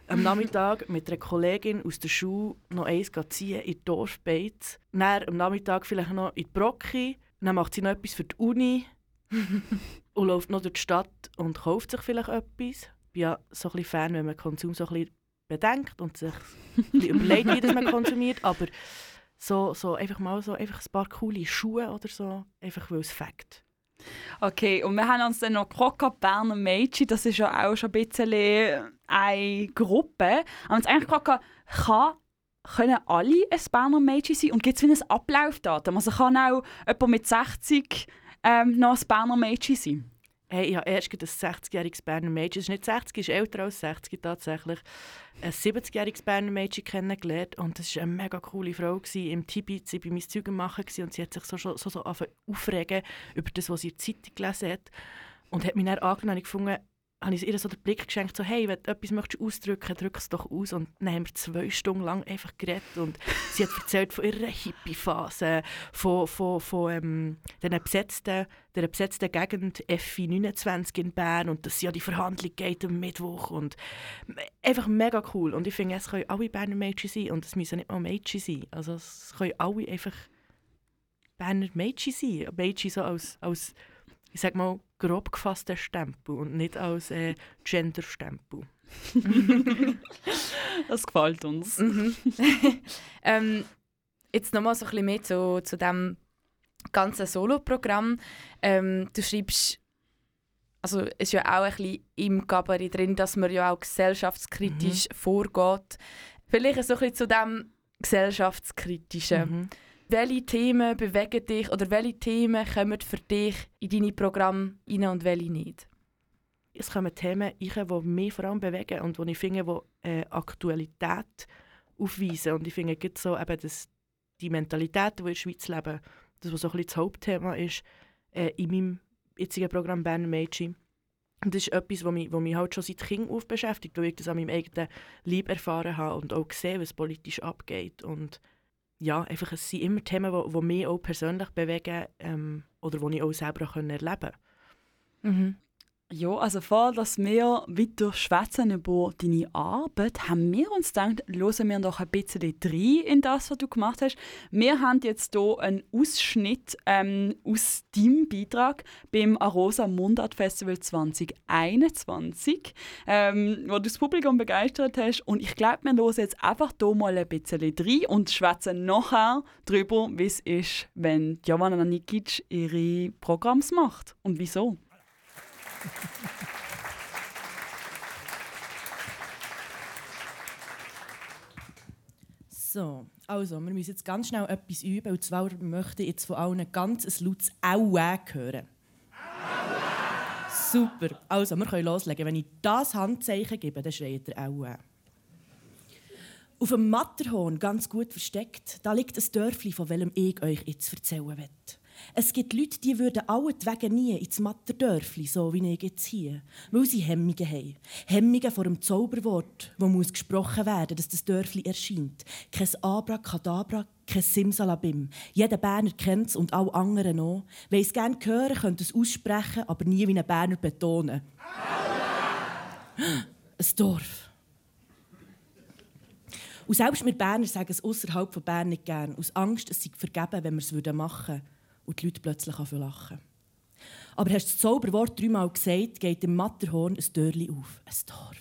am Nachmittag <laughs> mit einer Kollegin aus der Schule noch eins ziehen in die Dorfbeiz, dann am Nachmittag vielleicht noch in die Brocki, dann macht sie noch etwas für die Uni <laughs> und läuft noch durch die Stadt und kauft sich vielleicht etwas. Ich bin ja so ein bisschen Fan, wenn man Konsum so ein bisschen bedenkt und sich <laughs> überlegt, wie das man konsumiert, aber so, so einfach mal so einfach ein paar coole Schuhe oder so, einfach weil es Fakt. Okay, und wir haben uns dann noch gefragt, Berner Mädchen, das ist ja auch schon ein bisschen eine Gruppe. Aber uns eigentlich gefragt, kann, können alle ein Berner Mädchen sein und gibt es wie ein Ablaufdatum? Also kann auch jemand mit 60 ähm, noch ein Berner Mädchen sein? Hey, ich habe erst ein 60-jähriges Berner Mädchen, es ist nicht 60, es ist älter als 60 tatsächlich, ein 70-jähriges Berner Mädchen kennengelernt. Und das war eine mega coole Frau gewesen, im Tibet, sie war bei meinem Zeugen machen und sie hat sich so, so, so, so aufregen über das, was sie in der Zeitung gelesen hat. Und hat mich dann angenommen und gefunden, habe ich ihr so den Blick geschenkt, so hey, wenn du etwas möchtest ausdrücken, drück es doch aus. Und dann haben wir zwei Stunden lang einfach geredet und <laughs> sie hat erzählt von ihrer Hippie-Phase, von, von, von ähm, den besetzten, der besetzten Gegend FI 29 in Bern und dass sie an die Verhandlung geht am Mittwoch und einfach mega cool. Und ich finde, es können alle Berner Mädchen sein und es müssen nicht mal Mädchen sein. Also es können alle einfach Berner Mädchen sein. Mädchen so als, als ich sag mal, grob gefasster Stempel und nicht als äh, Gender-Stempel. <laughs> <laughs> Das gefällt uns. Mhm. <laughs> ähm, jetzt nochmal so ein bisschen mehr zu, zu dem ganzen Solo-Programm. Ähm, du schreibst, also es ist ja auch ein bisschen im Gabaret drin, dass man ja auch gesellschaftskritisch vorgeht. Vielleicht so ein bisschen zu dem gesellschaftskritischen. Mhm. Welche Themen bewegen dich oder welche Themen kommen für dich in deine Programme rein und welche nicht? es kommen Themen rein, die mich vor allem bewegen und die ich finde, die äh, Aktualität aufweisen. Und ich finde gerade so eben, dass die Mentalität, die in der Schweiz leben, das, was so ein bisschen das Hauptthema ist, äh, in meinem jetzigen Programm Berner Mädchen. Und das ist etwas, was mich, mich halt schon seit Kind auf beschäftigt, weil ich das an meinem eigenen Leib erfahren habe und auch gesehen, was politisch abgeht. Und ja, einfach, es sind immer Themen, die, die mich auch persönlich bewegen ähm, oder die ich auch selber erleben konnte. Mhm. Ja, also vor, dass wir weiter schwätzen über deine Arbeit, haben wir uns gedacht, hören wir noch ein bisschen rein in das, was du gemacht hast. Wir haben jetzt hier einen Ausschnitt ähm, aus deinem Beitrag beim Arosa Mundart Festival 2021, ähm, wo du das Publikum begeistert hast. Und ich glaube, wir hören jetzt einfach hier mal ein bisschen rein und schwätzen nachher darüber, wie es ist, wenn Jovana Nikic ihre Programms macht und wieso. So, also, wir müssen jetzt ganz schnell etwas üben. Und zwar möchte ich jetzt von allen ganz ein lautes Aua hören. Super. Also, wir können loslegen. Wenn ich das Handzeichen gebe, dann schreit er Aua. Auf dem Matterhorn, ganz gut versteckt, da liegt ein Dörfli, von welchem ich euch jetzt erzählen will. Es gibt Leute, die würden allentwegen nie ins Matterdörfli, so wie ich jetzt hier, weil sie Hemmungen haben. Hemmungen vor dem Zauberwort, wo muss gesprochen werden, dass das Dörfli erscheint. Kein Abracadabra, kein Simsalabim. Jeder Berner kennt es und alle anderen auch. Wer es gerne hören, könnte es aussprechen, aber nie wie ein Berner betonen. ein Dorf. Und selbst wir Berner sagen es außerhalb von Bern nicht gern, aus Angst, es sei vergeben, wenn wir es machen würden und die Leute plötzlich lachen. Aber hast du das Zauberwort dreimal gesagt, geht im Matterhorn ein Dörrli auf. Ein Dorf.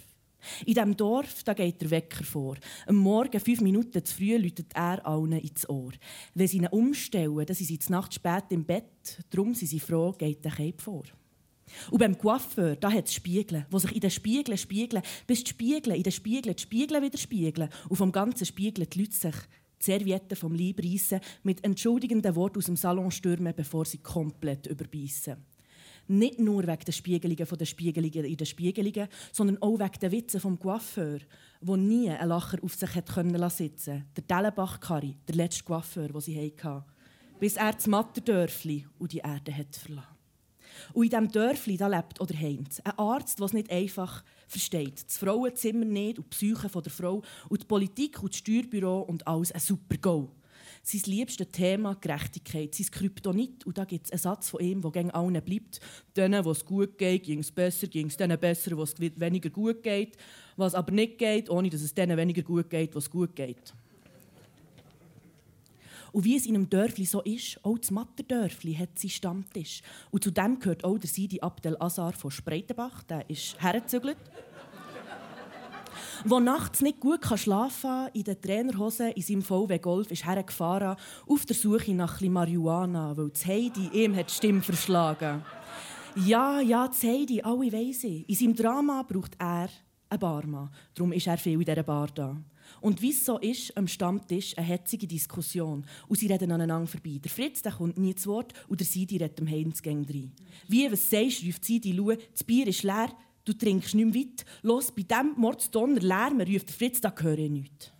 In diesem Dorf da geht der Wecker vor. Am Morgen, fünf Minuten zu früh, läutet er allen ins Ohr. Wenn sie ihn umstellen, dann sind sie zur Nacht spät im Bett. Darum sind sie froh, geht der Cape vor. Und beim Coiffeur, da hat es Spiegeln, die sich in den Spiegeln spiegeln, bis die Spiegel in den Spiegeln die Spiegel wieder spiegeln. Und vom ganzen Spiegel die Leute sich die Serviette vom Leib reissen, mit entschuldigenden Worten aus dem Salon stürmen, bevor sie komplett überbeissen. Nicht nur wegen der Spiegelungen von den Spiegelungen in den Spiegelungen, sondern auch wegen der Witze vom Coiffeur, der nie einen Lacher auf sich hat können sitzen Der Dellenbach-Karri, der letzte Coiffeur, den sie hatten. Bis er das Matterdörfli und die Erde hat verlassen. Und in diesem Dörfli da lebt oder heimt ein Arzt, der es nicht einfach versteht. Das Frauenzimmer nicht und die Psyche der Frau und die Politik und das Steuerbüro und alles ein super Go. Sein liebstes Thema Gerechtigkeit, sein Kryptonit. Und da gibt es einen Satz von ihm, der gegen allen bleibt. Denen, wo es gut geht, ging es besser, ging es denen besser, wo es weniger gut geht. Was aber nicht geht, ohne dass es denen weniger gut geht, was gut geht. Und wie es in einem Dörfli so ist, auch das Matterdörfli hat seinen Stammtisch. Und zu dem gehört auch der Sidi Abdel Azar von Spreitenbach, der ist hergezügelt. Wo nachts nicht gut schlafen kann, in den Trainerhosen in seinem VW Golf ist hergefahren, auf der Suche nach ein Marihuana, weil das Heidi ihm hat die Stimme verschlagen. Ja, ja, das Heidi, alle weiss ich. In seinem Drama braucht er einen Barmann. Darum ist er viel in dieser Bar da. Und wie es so ist, am Stammtisch eine hetzige Diskussion. Und sie reden aneinander vorbei. Der Fritz der kommt nie zu Wort und der Sidi redet dem Heinz rein. Wie, was sagst du, ruft Sidi, schau, das Bier ist leer, du trinkst nicht mehr weit. Los, bei diesem Mordsdonner Lärm ruft der Fritz, da höre ich nichts.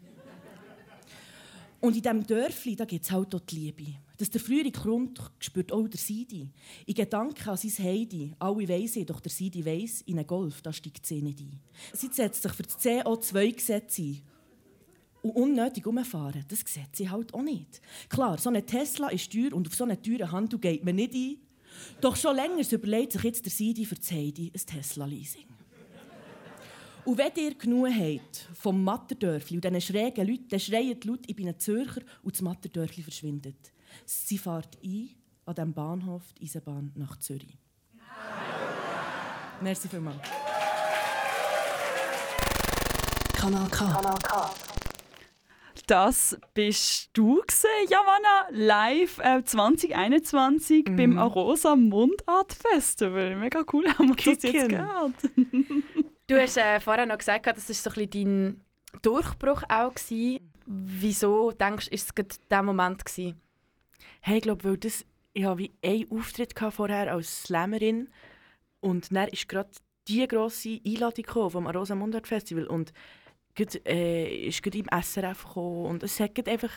Und in diesem Dörfli gibt es halt auch die Liebe. Dass der frühere Grund spürt auch der Sidi. In Gedanken an sein Heidi, alle weiss doch der Sidi weiss, in einen Golf, da steigt sie nicht ein. Sie setzt sich für das CO2-Gesetz ein und unnötig umfahren, das sieht sie halt auch nicht. Klar, so eine Tesla ist teuer und auf so eine teure Handel geht man nicht ein. Doch schon länger überlegt sich jetzt der Sidi für das Heidi ein Tesla-Leasing. Und wenn ihr genug habt vom Matterdörfli und diesen schrägen Leuten, dann schreien die Leute, ich bin ein Zürcher und das Matterdörfli verschwindet. Sie fährt ein an diesem Bahnhof die Eisenbahn nach Zürich. Merci vielmals. Kanal K. Kanal K. Das bist du gewesen, Javanna, live äh, 2021 Mhm. beim Arosa Mundart Festival. Mega cool, haben wir das jetzt Kicken. gehört. Du hast äh, vorher noch gesagt, das war so ein bisschen dein Durchbruch auch. Gewesen. Wieso denkst du, ist es gerade der Moment gewesen? Hey, ich glaube, weil das, ich hatte wie einen Auftritt gehabt vorher als Slammerin und dann ist gerade die grosse Einladung gekommen vom Arosa Mundart Festival und grad, äh, ist gerade im SRF gekommen und es hat einfach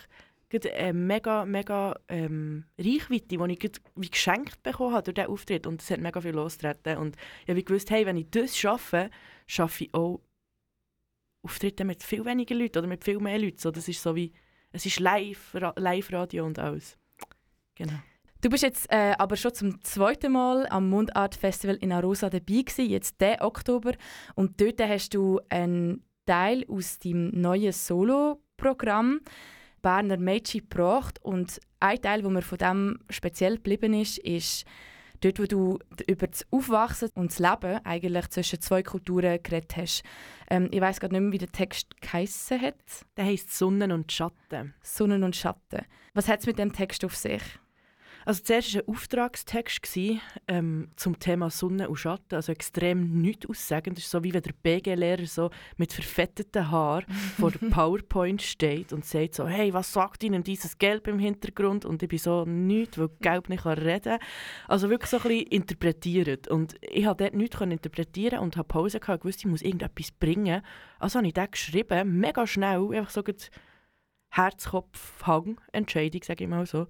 eine mega, mega ähm, Reichweite, die ich wie geschenkt bekommen habe durch diesen Auftritt und es hat mega viel losgetreten und ich habe gewusst, hey, wenn ich das schaffe, schaffe ich auch Auftritte mit viel weniger Leuten oder mit viel mehr Leuten. So, das ist so wie, es ist live, Ra Live-Radio und alles. Genau. Du bist jetzt äh, aber schon zum zweiten Mal am Mundart Festival in Arosa dabei gewesen, jetzt den Oktober. Und dort hast du einen Teil aus deinem neuen Solo-Programm Berner Mädchen gebracht. Und ein Teil, wo mir von dem speziell geblieben ist, ist dort, wo du über das Aufwachsen und das Leben eigentlich zwischen zwei Kulturen geredet hast. Ähm, ich weiß gerade nicht mehr, wie der Text geheissen hat. Der heisst Sonnen und Schatten. Sonnen und Schatten. Was hat es mit dem Text auf sich? Also zuerst war ein Auftragstext ähm, zum Thema Sonne und Schatten, also extrem nichts aussagend. Das ist so wie wenn der BG-Lehrer so mit verfetteten Haaren <laughs> vor der PowerPoint steht und sagt so, hey, was sagt Ihnen dieses Gelb im Hintergrund? Und ich bin so, nichts, weil Gelb nicht reden kann. Also wirklich so ein bisschen interpretiert. Und ich konnte dort nichts interpretieren und habe Pause gehabt, gewusst, ich muss irgendetwas bringen. Also habe ich das geschrieben, mega schnell, einfach so Herz-Kopf-Hang, Entscheidung, sage ich mal so.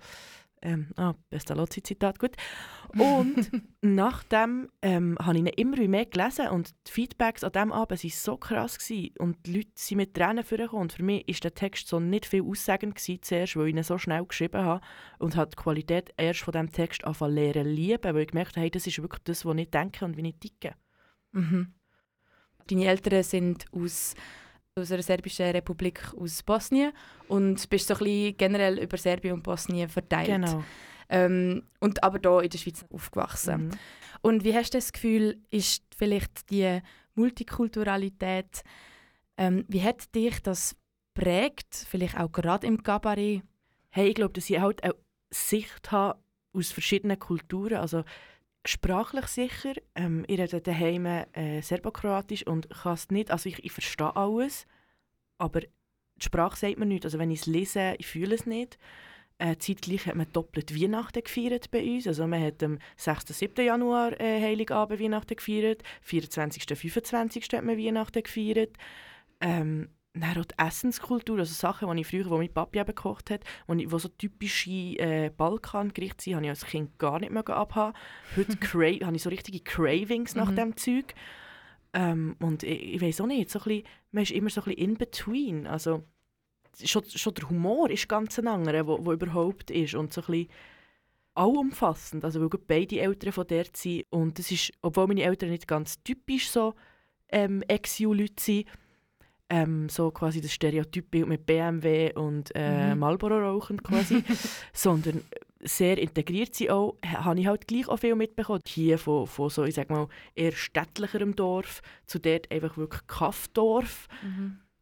Ähm, ah, Pestalozzi-Zitat, gut. Und <laughs> nachdem ähm, habe ich ihn immer mehr gelesen und die Feedbacks an diesem Abend waren so krass. Gewesen. Und die Leute sind mit Tränen vorgekommen. Und für mich war der Text so nicht viel aussagend gewesen, zuerst, weil ich ihn so schnell geschrieben habe und habe die Qualität erst von diesem Text anfangen lernen lieben, weil ich gemerkt habe, hey, das ist wirklich das, was ich denke und wie ich ticke. Mhm. Deine Eltern sind aus aus einer serbischen Republik aus Bosnien und bist so ein bisschen generell über Serbien und Bosnien verteilt. Genau. Ähm, und aber hier in der Schweiz aufgewachsen. Mhm. Und wie hast du das Gefühl, ist vielleicht die Multikulturalität, ähm, wie hat dich das prägt, vielleicht auch gerade im Cabaret? Hey, ich glaube, dass ich halt eine Sicht habe aus verschiedenen Kulturen. Also sprachlich sicher. Ähm, ich rede daheim äh, Serbokroatisch und kann es nicht, also ich, ich verstehe alles, aber die Sprache sagt mir nichts. Also wenn ich es lese, ich fühle es nicht. Äh, zeitgleich hat man doppelt Weihnachten gefeiert bei uns. Also man hat am 6. 7. Januar äh, Heiligabend Weihnachten gefeiert, 24. 25. hat man Weihnachten gefeiert. Ähm, dann auch die Essenskultur, also Sachen, die ich früher, wo mein Papi eben gekocht hat, wo so typische äh, Balkangerichte sind, habe ich als Kind gar nicht mehr abhaben. Heute <laughs> habe ich so richtige Cravings nach Mhm. dem Zeug. Ähm, und ich, ich weiß auch nicht, so ein bisschen, man ist immer so ein bisschen in between. Also schon, schon der Humor ist ganz ein anderer, wo, wo überhaupt ist und so ein bisschen allumfassend. Also weil beide Eltern von dort sind und das ist, obwohl meine Eltern nicht ganz typisch so ähm, Ex-Leute sind, ähm, so quasi das Stereotypbild mit BMW und äh, Mhm. Marlboro rauchen quasi, <laughs> sondern sehr integriert sind auch, ha- habe ich halt gleich auch viel mitbekommen. Hier von, von so, ich sag mal, eher städtlicherem Dorf zu dort einfach wirklich Kaffdorf.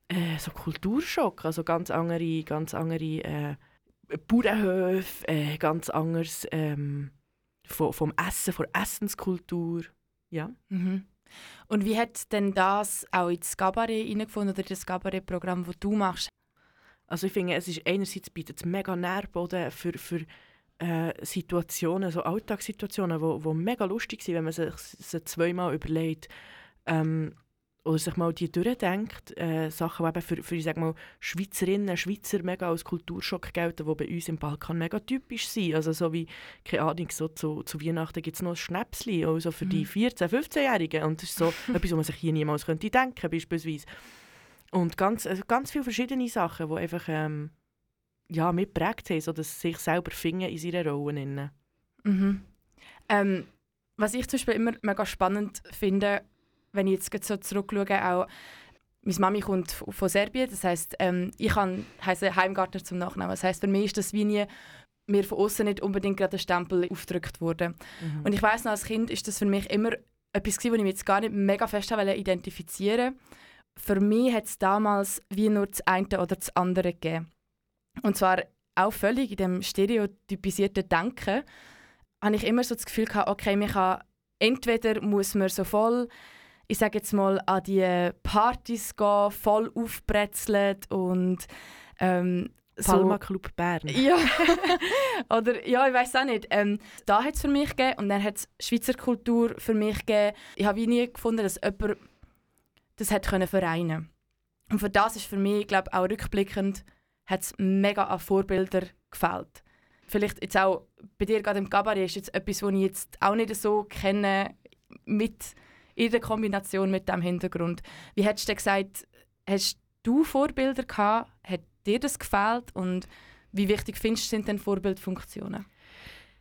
Äh, so Kulturschock, also ganz andere, ganz andere äh, Bauernhöfe, äh, ganz anderes ähm, vom, vom Essen, von der Essenskultur. Ja. Mhm. Und wie hat denn das auch ins Cabaret hineingefunden oder das Cabaret-Programm, das du machst? Also ich finde, es ist einerseits bietet mega Nährboden für, für äh, Situationen, so Alltagssituationen, wo, wo mega lustig sind, wenn man sich sie zweimal überlegt ähm, oder sich mal die durchdenkt. Äh, Sachen, die eben für, für ich sag mal, Schweizerinnen, Schweizer mega als Kulturschock gelten, die bei uns im Balkan mega typisch sind. Also so wie, keine Ahnung, so zu, zu Weihnachten gibt es noch ein Schnäpsli, also für die 14-, 15-Jährigen. Und das ist so <laughs> etwas, was man sich hier niemals könnte denken beispielsweise. Und ganz, also ganz viele verschiedene Sachen, die einfach ähm, ja, mitprägt haben, sodass sie sich selber finden in ihrer Rolle. Innen. Mhm. Ähm, was ich zum Beispiel immer mega spannend finde, wenn ich jetzt so zurückschaue, auch meine Mami kommt von Serbien, das heisst, ähm, ich kann, heisse Heimgartner zum Nachnamen. Das heisst, für mich ist das wie nie mir von außen nicht unbedingt gerade ein Stempel aufgedrückt worden. Und ich weiß noch, als Kind ist das für mich immer etwas gewesen, was ich mich jetzt gar nicht mega fest wollte identifizieren. Für mich hat es damals wie nur das eine oder das andere gegeben. Und zwar auch völlig in dem stereotypisierten Denken habe ich immer so das Gefühl gehabt, okay, man kann, entweder muss man so voll, ich sage jetzt mal, an die Partys gehen, voll aufbrezelt und ähm, Palma Club Bern. Ja. <laughs> Oder ja, ich weiß auch nicht. Ähm, da hat es für mich gegeben und dann hat es Schweizer Kultur für mich gegeben. Ich habe nie gefunden, dass jemand das hat können vereinen Und für das ist für mich, glaube auch rückblickend, hat es mega an Vorbilder gefällt. Vielleicht jetzt auch bei dir gerade im Cabaret ist jetzt etwas, was ich jetzt auch nicht so kenne mit in der Kombination mit dem Hintergrund. Wie hättest du gesagt, hast du Vorbilder gehabt? Hat dir das gefällt? Und wie wichtig findest du sind denn Vorbildfunktionen?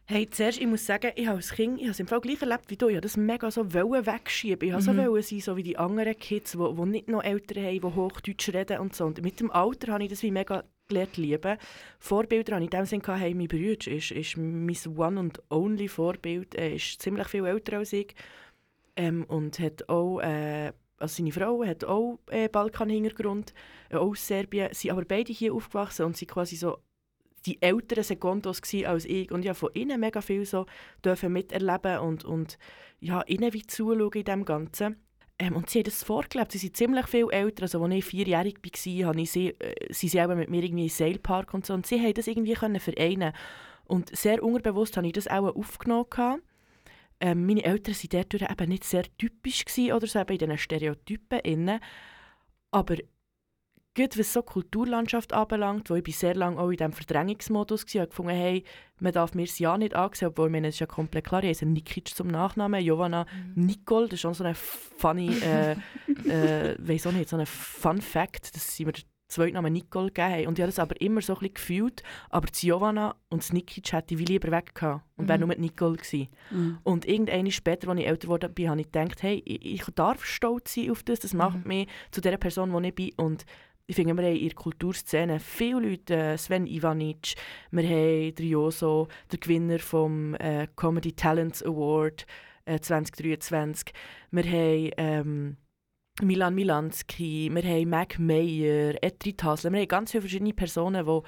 Hey, zuerst, ich muss sagen, ich habe als Kind, ich habe es im Fall gleich erlebt wie du, ich habe das mega so wollen wegschieben. Ich wollte Mhm. so wollen sein, so wie die anderen Kids, die, die nicht noch Eltern haben, die Hochdeutsch reden und so. Und mit dem Alter habe ich das wie mega gelernt lieben. Vorbilder habe ich in dem Sinne gehabt, hey, mein Bruder ist, ist mein One und Only Vorbild. Er ist ziemlich viel älter als ich ähm, und hat auch, äh, also seine Frau hat auch äh, Balkan-Hintergrund, äh, auch aus Serbien, sind aber beide hier aufgewachsen und sind quasi so die älteren Sekundos als ich und ja von ihnen mega viel so dürfen miterleben und, und ja, ihnen wie zuschauen in dem Ganzen. Ähm, und sie haben das vorgelebt. Sie sind ziemlich viel älter. Also, als ich vierjährig war, habe ich sie, äh, sie auch mit mir irgendwie im Sailpark und so. Und sie haben das irgendwie können vereinen Und sehr unterbewusst habe ich das auch aufgenommen. Ähm, meine Eltern waren dadurch eben nicht sehr typisch gewesen oder so, eben in diesen Stereotypen. Innen. Aber Gut, was so Kulturlandschaft anbelangt, wo ich sehr lange auch in diesem Verdrängungsmodus war, habe gefunden, hey, man darf mir das ja nicht ansehen, obwohl mir das ist ja komplett klar, ich heiße Nikic zum Nachnamen, Jovana Nicole, das ist schon so ein funny, äh, äh, <laughs> weiss auch nicht, so ein Fun Fact, sie mir den zweiten Namen Nicole gegeben haben. Und ich habe das aber immer so ein bisschen gefühlt, aber das Jovana und das Nikic hätte ich lieber weg gehabt und wäre Mhm. nur die Nicole gewesen. Und irgendwann später, als ich älter geworden bin, habe ich gedacht, hey, ich, darf stolz sein auf das, das macht mich zu der Person, die ich bin. Und ich finde, wir haben in der Kulturszene viele Leute, äh, Sven Ivanic, wir haben Drioso, der Gewinner vom äh, Comedy Talents Award äh, 2023, wir haben ähm, Milan Milanski, wir haben Mac Meyer, Etri Hasler, wir haben ganz viele verschiedene Personen, die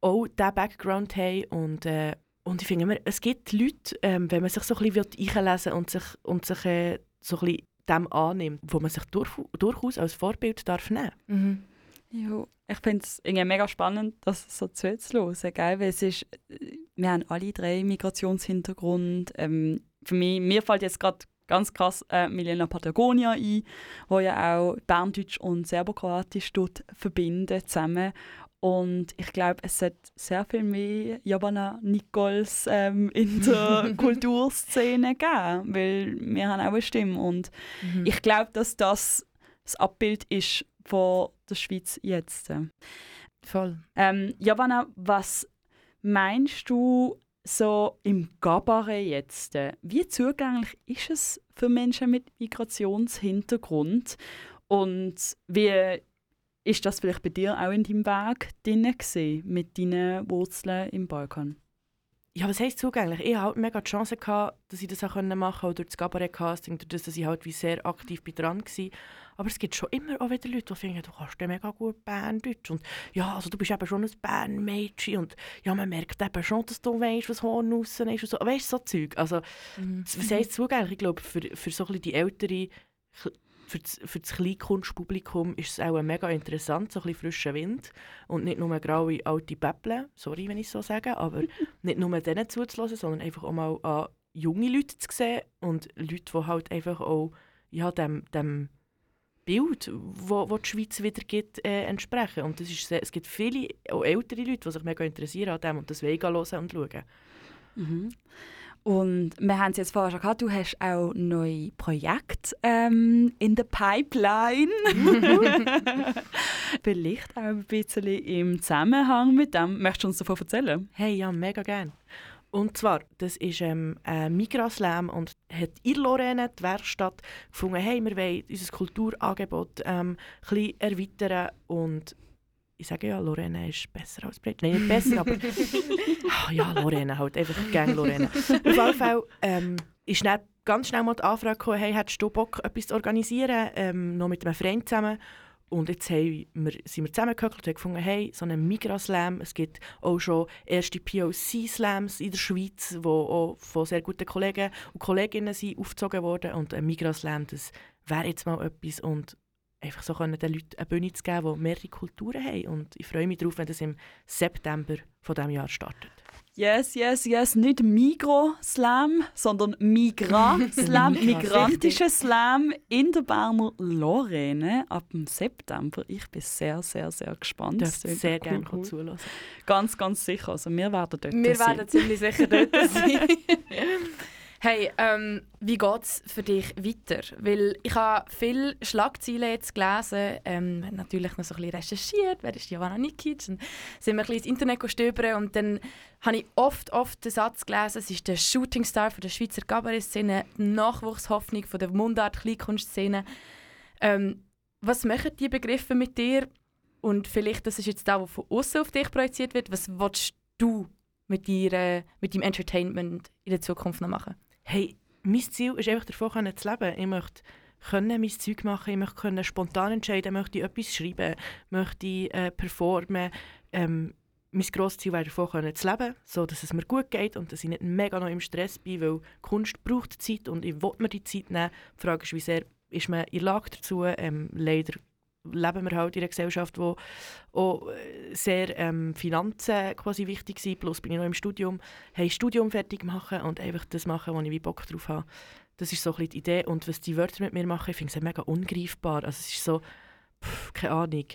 auch diesen Background haben und äh, und ich finde, immer, es gibt Leute, ähm, wenn man sich so ein bisschen einlesen will und sich, und sich äh, so ein bisschen dem annimmt, wo man sich durch, durchaus als Vorbild darf nehmen Mhm. Ja, ich finde es irgendwie mega spannend, das so zuzuhören. Gell? Weil es ist, äh, wir haben alle drei Migrationshintergrund. Ähm, für mich, mir fällt jetzt gerade ganz krass äh, Milena Patagonia ein, wo ja auch Berndeutsch und Serbokroatisch dort verbinden zusammen. Und ich glaube, es hat sehr viel mehr Jabana Nichols ähm, in der <laughs> Kulturszene geben, weil wir haben auch eine Stimme. Und Mhm. ich glaube, dass das das Abbild ist von der Schweiz jetzt. Voll. Ähm, Jovana, was meinst du so im Gabaret jetzt? Wie zugänglich ist es für Menschen mit Migrationshintergrund? Und wie ist das vielleicht bei dir auch in deinem Weg drin gewesen, mit deinen Wurzeln im Balkan? Ja, was heisst zugänglich? Ich hatte halt mega die Chance, gehabt, dass ich das auch machen konnte, auch durch das Cabaret-Casting, durch das, dass ich halt wie sehr aktiv bin dran war. Aber es gibt schon immer auch wieder Leute, die finden, du kannst ja mega gut Berndeutsch. Und ja, also du bist eben schon ein Bernmädchen. Und ja, man merkt eben schon, dass du weißt, was Horn aussen ist. Und so. Weißt du, so Zeug. Also, Mhm. was heisst zugänglich? Ich glaube, für, für so ein bisschen die ältere, für das, für das Kleinkunstpublikum ist es auch mega interessant, so ein bisschen frischer Wind. Und nicht nur graue alte Päpple, sorry, wenn ich es so sage, aber <laughs> nicht nur denen zuzulassen, sondern einfach auch mal an junge Leute zu sehen und Leute, die halt einfach auch ja, dem, dem Bild, wo, wo die Schweiz wiedergibt, äh, entsprechen. Und das ist sehr, es gibt viele, auch ältere Leute, die sich mega interessieren an dem und das wollen hören und schauen. Mhm. Und wir haben es jetzt vorher schon gehabt, du hast auch neue Projekte ähm, in der Pipeline. <laughs> Vielleicht auch ein bisschen im Zusammenhang mit dem. Möchtest du uns davon erzählen? Hey, ja, mega gerne. Und zwar, das ist ähm, ein Migraslam und hat in Lorraine die Werkstatt gefunden, hey, wir wollen unser Kulturangebot ähm, ein bisschen erweitern und ich sage ja, Lorraine ist besser als Bridge. Nein, nicht besser, aber <laughs> Ah, ja, Lorraine halt, einfach gerne Lorraine. Auf jeden Fall ähm, ist dann ganz schnell mal die Anfrage gekommen, hey, hättest du Bock, etwas zu organisieren, ähm, noch mit einem Freund zusammen. Und jetzt haben wir, sind wir zusammengehockt und haben gefunden, hey, so einen Migra-Slam, es gibt auch schon erste POC-Slams in der Schweiz, die auch von sehr guten Kollegen und Kolleginnen sind aufgezogen worden. Und ein Migra-Slam, das wäre jetzt mal etwas. Und einfach so können den Leuten eine Bühne zu geben, die mehrere Kulturen haben. Und ich freue mich darauf, wenn das im September von diesem Jahr startet. Yes, yes, yes. Nicht Migro-Slam, sondern Migra-Slam, <laughs> Migra, migrantischer Slam in der Berner Lorraine ab dem September. Ich bin sehr, sehr, sehr gespannt. Das sehr wird gerne cool. zuhören. Ganz, ganz sicher. Also wir werden dort Wir sein. werden ziemlich sicher dort <laughs> sein. Hey, ähm, wie geht es für dich weiter? Weil ich habe viele Schlagzeilen jetzt gelesen, ähm, natürlich noch so ein bisschen recherchiert, wer ist Giovanna Nikic, und sind wir ein bisschen ins Internet gestöbert und dann habe ich oft, oft den Satz gelesen, es ist der Shootingstar von der Schweizer Kabarett-Szene, die Nachwuchshoffnung von der Mundart-Kleinkunstszene. Ähm, was machen die Begriffe mit dir? Und vielleicht, das ist jetzt das, was von außen auf dich projiziert wird, was willst du mit, dir, äh, mit deinem Entertainment in der Zukunft noch machen? Hey, mein Ziel ist einfach davon zu leben. Ich möchte können mein Zeug machen, ich möchte können spontan entscheiden, möchte ich etwas schreiben, möchte ich, äh, performen. Ähm, mein grosses Ziel wäre davon können zu leben, so dass es mir gut geht und dass ich nicht mega noch im Stress bin, weil Kunst braucht Zeit und ich will mir die Zeit nehmen. Die Frage ist, wie sehr ist man in Lage dazu? Ähm, leider leben wir halt in einer Gesellschaft, wo auch äh, sehr ähm, Finanzen quasi wichtig sind. Plus bin ich noch im Studium. Hey, Studium fertig machen und einfach das machen, wo ich wie Bock drauf habe. Das ist so ein bisschen die Idee. Und was die Wörter mit mir machen, ich finde es mega ungreifbar. Also es ist so, pff, keine Ahnung.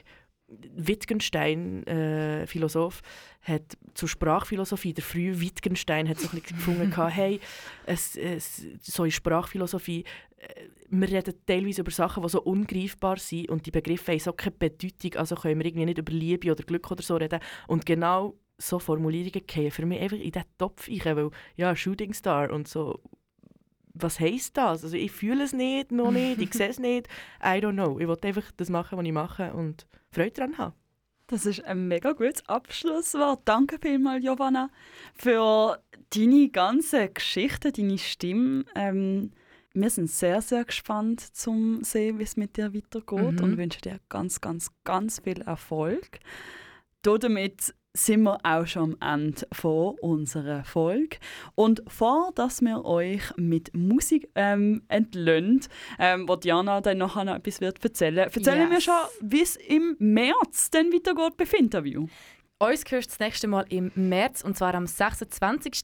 Wittgenstein, äh, Philosoph, hat zur Sprachphilosophie, der frühe Wittgenstein hat so ein bisschen gefunden, <laughs> hey, es, es, so in Sprachphilosophie, äh, wir reden teilweise über Sachen, die so ungreifbar sind und die Begriffe haben so keine Bedeutung, also können wir irgendwie nicht über Liebe oder Glück oder so reden. Und genau so Formulierungen gehen für mich einfach in diesen Topf rein, weil, ja, Shooting Star und so, was heisst das? Also ich fühle es nicht, noch nicht, ich sehe es <laughs> nicht, I don't know. Ich will einfach das machen, was ich mache und Freude daran haben. Das ist ein mega gutes Abschlusswort. Danke vielmals, Giovanna, für deine ganze Geschichte, deine Stimme. Ähm, wir sind sehr, sehr gespannt zum sehen, wie es mit dir weitergeht Mhm. und wünschen dir ganz, ganz, ganz viel Erfolg. Damit sind wir auch schon am Ende von unserer Folge. Und vor, dass wir euch mit Musik ähm, entlöhnt, ähm, wo Diana dann nachher noch etwas wird erzählen, erzählen wir Yes. schon, wie es im März dann weitergeht bei Finterview. Uns hörst das nächste Mal im März, und zwar am 26.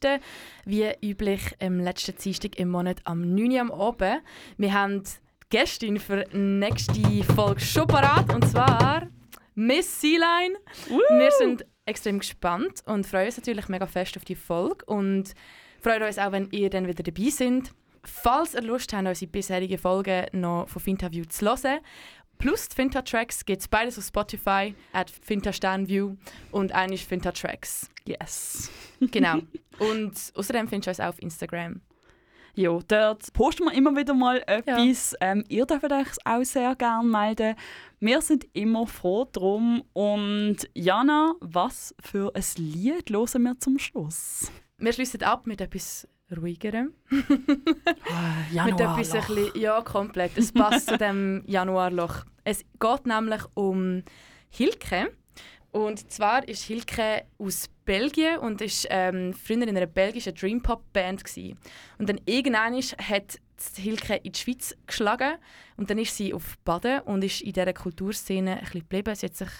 Wie üblich am letzten Dienstag im Monat am 9. Uhr am Abend. Wir haben die Gästin für die nächste Folge schon parat, und zwar Miss Sealine. Wir sind extrem gespannt und freuen uns natürlich mega fest auf die Folge und freuen uns auch, wenn ihr dann wieder dabei seid. Falls ihr Lust habt, unsere bisherigen Folgen noch von Finterview zu hören, plus die Finta-Tracks gibt es beides auf Spotify, at Finta-Sternview und eines Finta-Tracks. Yes. <laughs> Genau. und außerdem findest du uns auch auf Instagram. Ja, dort posten wir immer wieder mal etwas. Ähm, ihr dürft euch auch sehr gerne melden. Wir sind immer froh drum. Und Jana, was für ein Lied hören wir zum Schluss? Wir schließen ab mit etwas ruhigerem. Ah, <laughs> mit etwas ein bisschen, ja, komplett. Es passt zu dem <laughs> Januarloch. Es geht nämlich um Hilke. Und zwar ist Hilke aus Belgien und ist ähm, früher in einer belgischen Dream Pop Band gsi. Und dann irgendwann hat Hilke in die Schweiz geschlagen und dann ist sie auf Baden und ist in dieser Kulturszene ein bisschen geblieben. Sie hat sich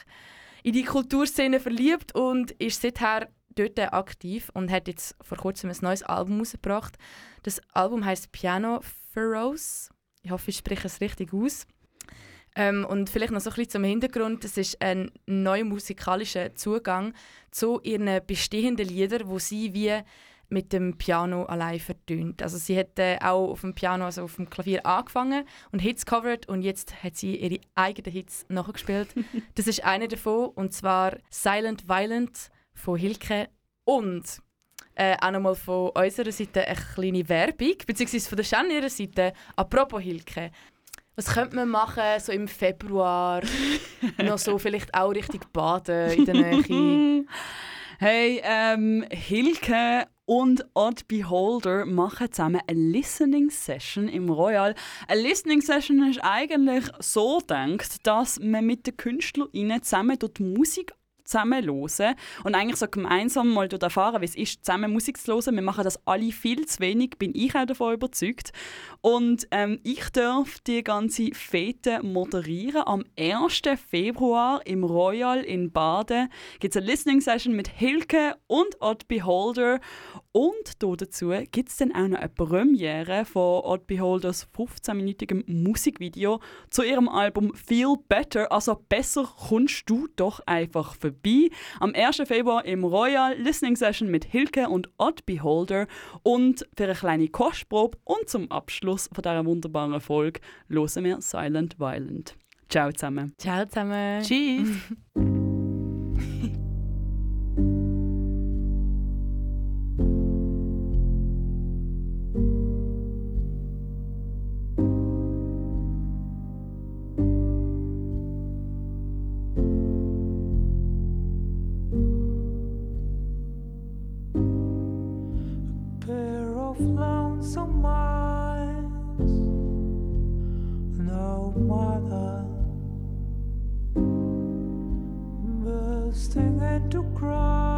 in die Kulturszene verliebt und ist seither dort aktiv und hat jetzt vor kurzem ein neues Album rausgebracht. Das Album heißt Piano Furrows. Ich hoffe, ich spreche es richtig aus. Ähm, und vielleicht noch so ein bisschen zum Hintergrund. Es ist ein neuer musikalischer Zugang zu ihren bestehenden Liedern, wo sie wie mit dem Piano allein vertönt. Also sie hat äh, auch auf dem Piano, also auf dem Klavier angefangen und Hits covered und jetzt hat sie ihre eigenen Hits nachgespielt. <laughs> das ist einer davon und zwar Silent Violent von Hilke und äh, auch nochmal von unserer Seite eine kleine Werbung, beziehungsweise von der Shan ihrer Seite. Apropos Hilke, was könnte man machen so im Februar? <laughs> noch so vielleicht auch richtig baden in der Nähe. <laughs> Hey, ähm, Hilke und Odd Beholder machen zusammen eine Listening Session im Royal. Eine Listening Session ist eigentlich so gedacht, dass man mit den KünstlerInnen zusammen dort Musik zusammen hören und eigentlich so gemeinsam mal erfahren, wie es ist, zusammen Musik zu hören. Wir machen das alle viel zu wenig, bin ich auch davon überzeugt. Und ähm, ich darf die ganze Fete moderieren. Am 1. Februar im Royal in Baden gibt es eine Listening Session mit Hilke und Odd Beholder. Und dazu gibt es dann auch noch eine Premiere von Odd Beholders 15-minütigem Musikvideo zu ihrem Album Feel Better. Also besser kommst du doch einfach vorbei. Am 1. Februar im Royal Listening Session mit Hilke und Odd Beholder. Und für eine kleine Kostprobe und zum Abschluss von dieser wunderbaren Folge hören wir Silent Violent. Ciao zusammen. Ciao zusammen. Tschüss. <laughs> pair of lonesome eyes, no mother, bursting into cries,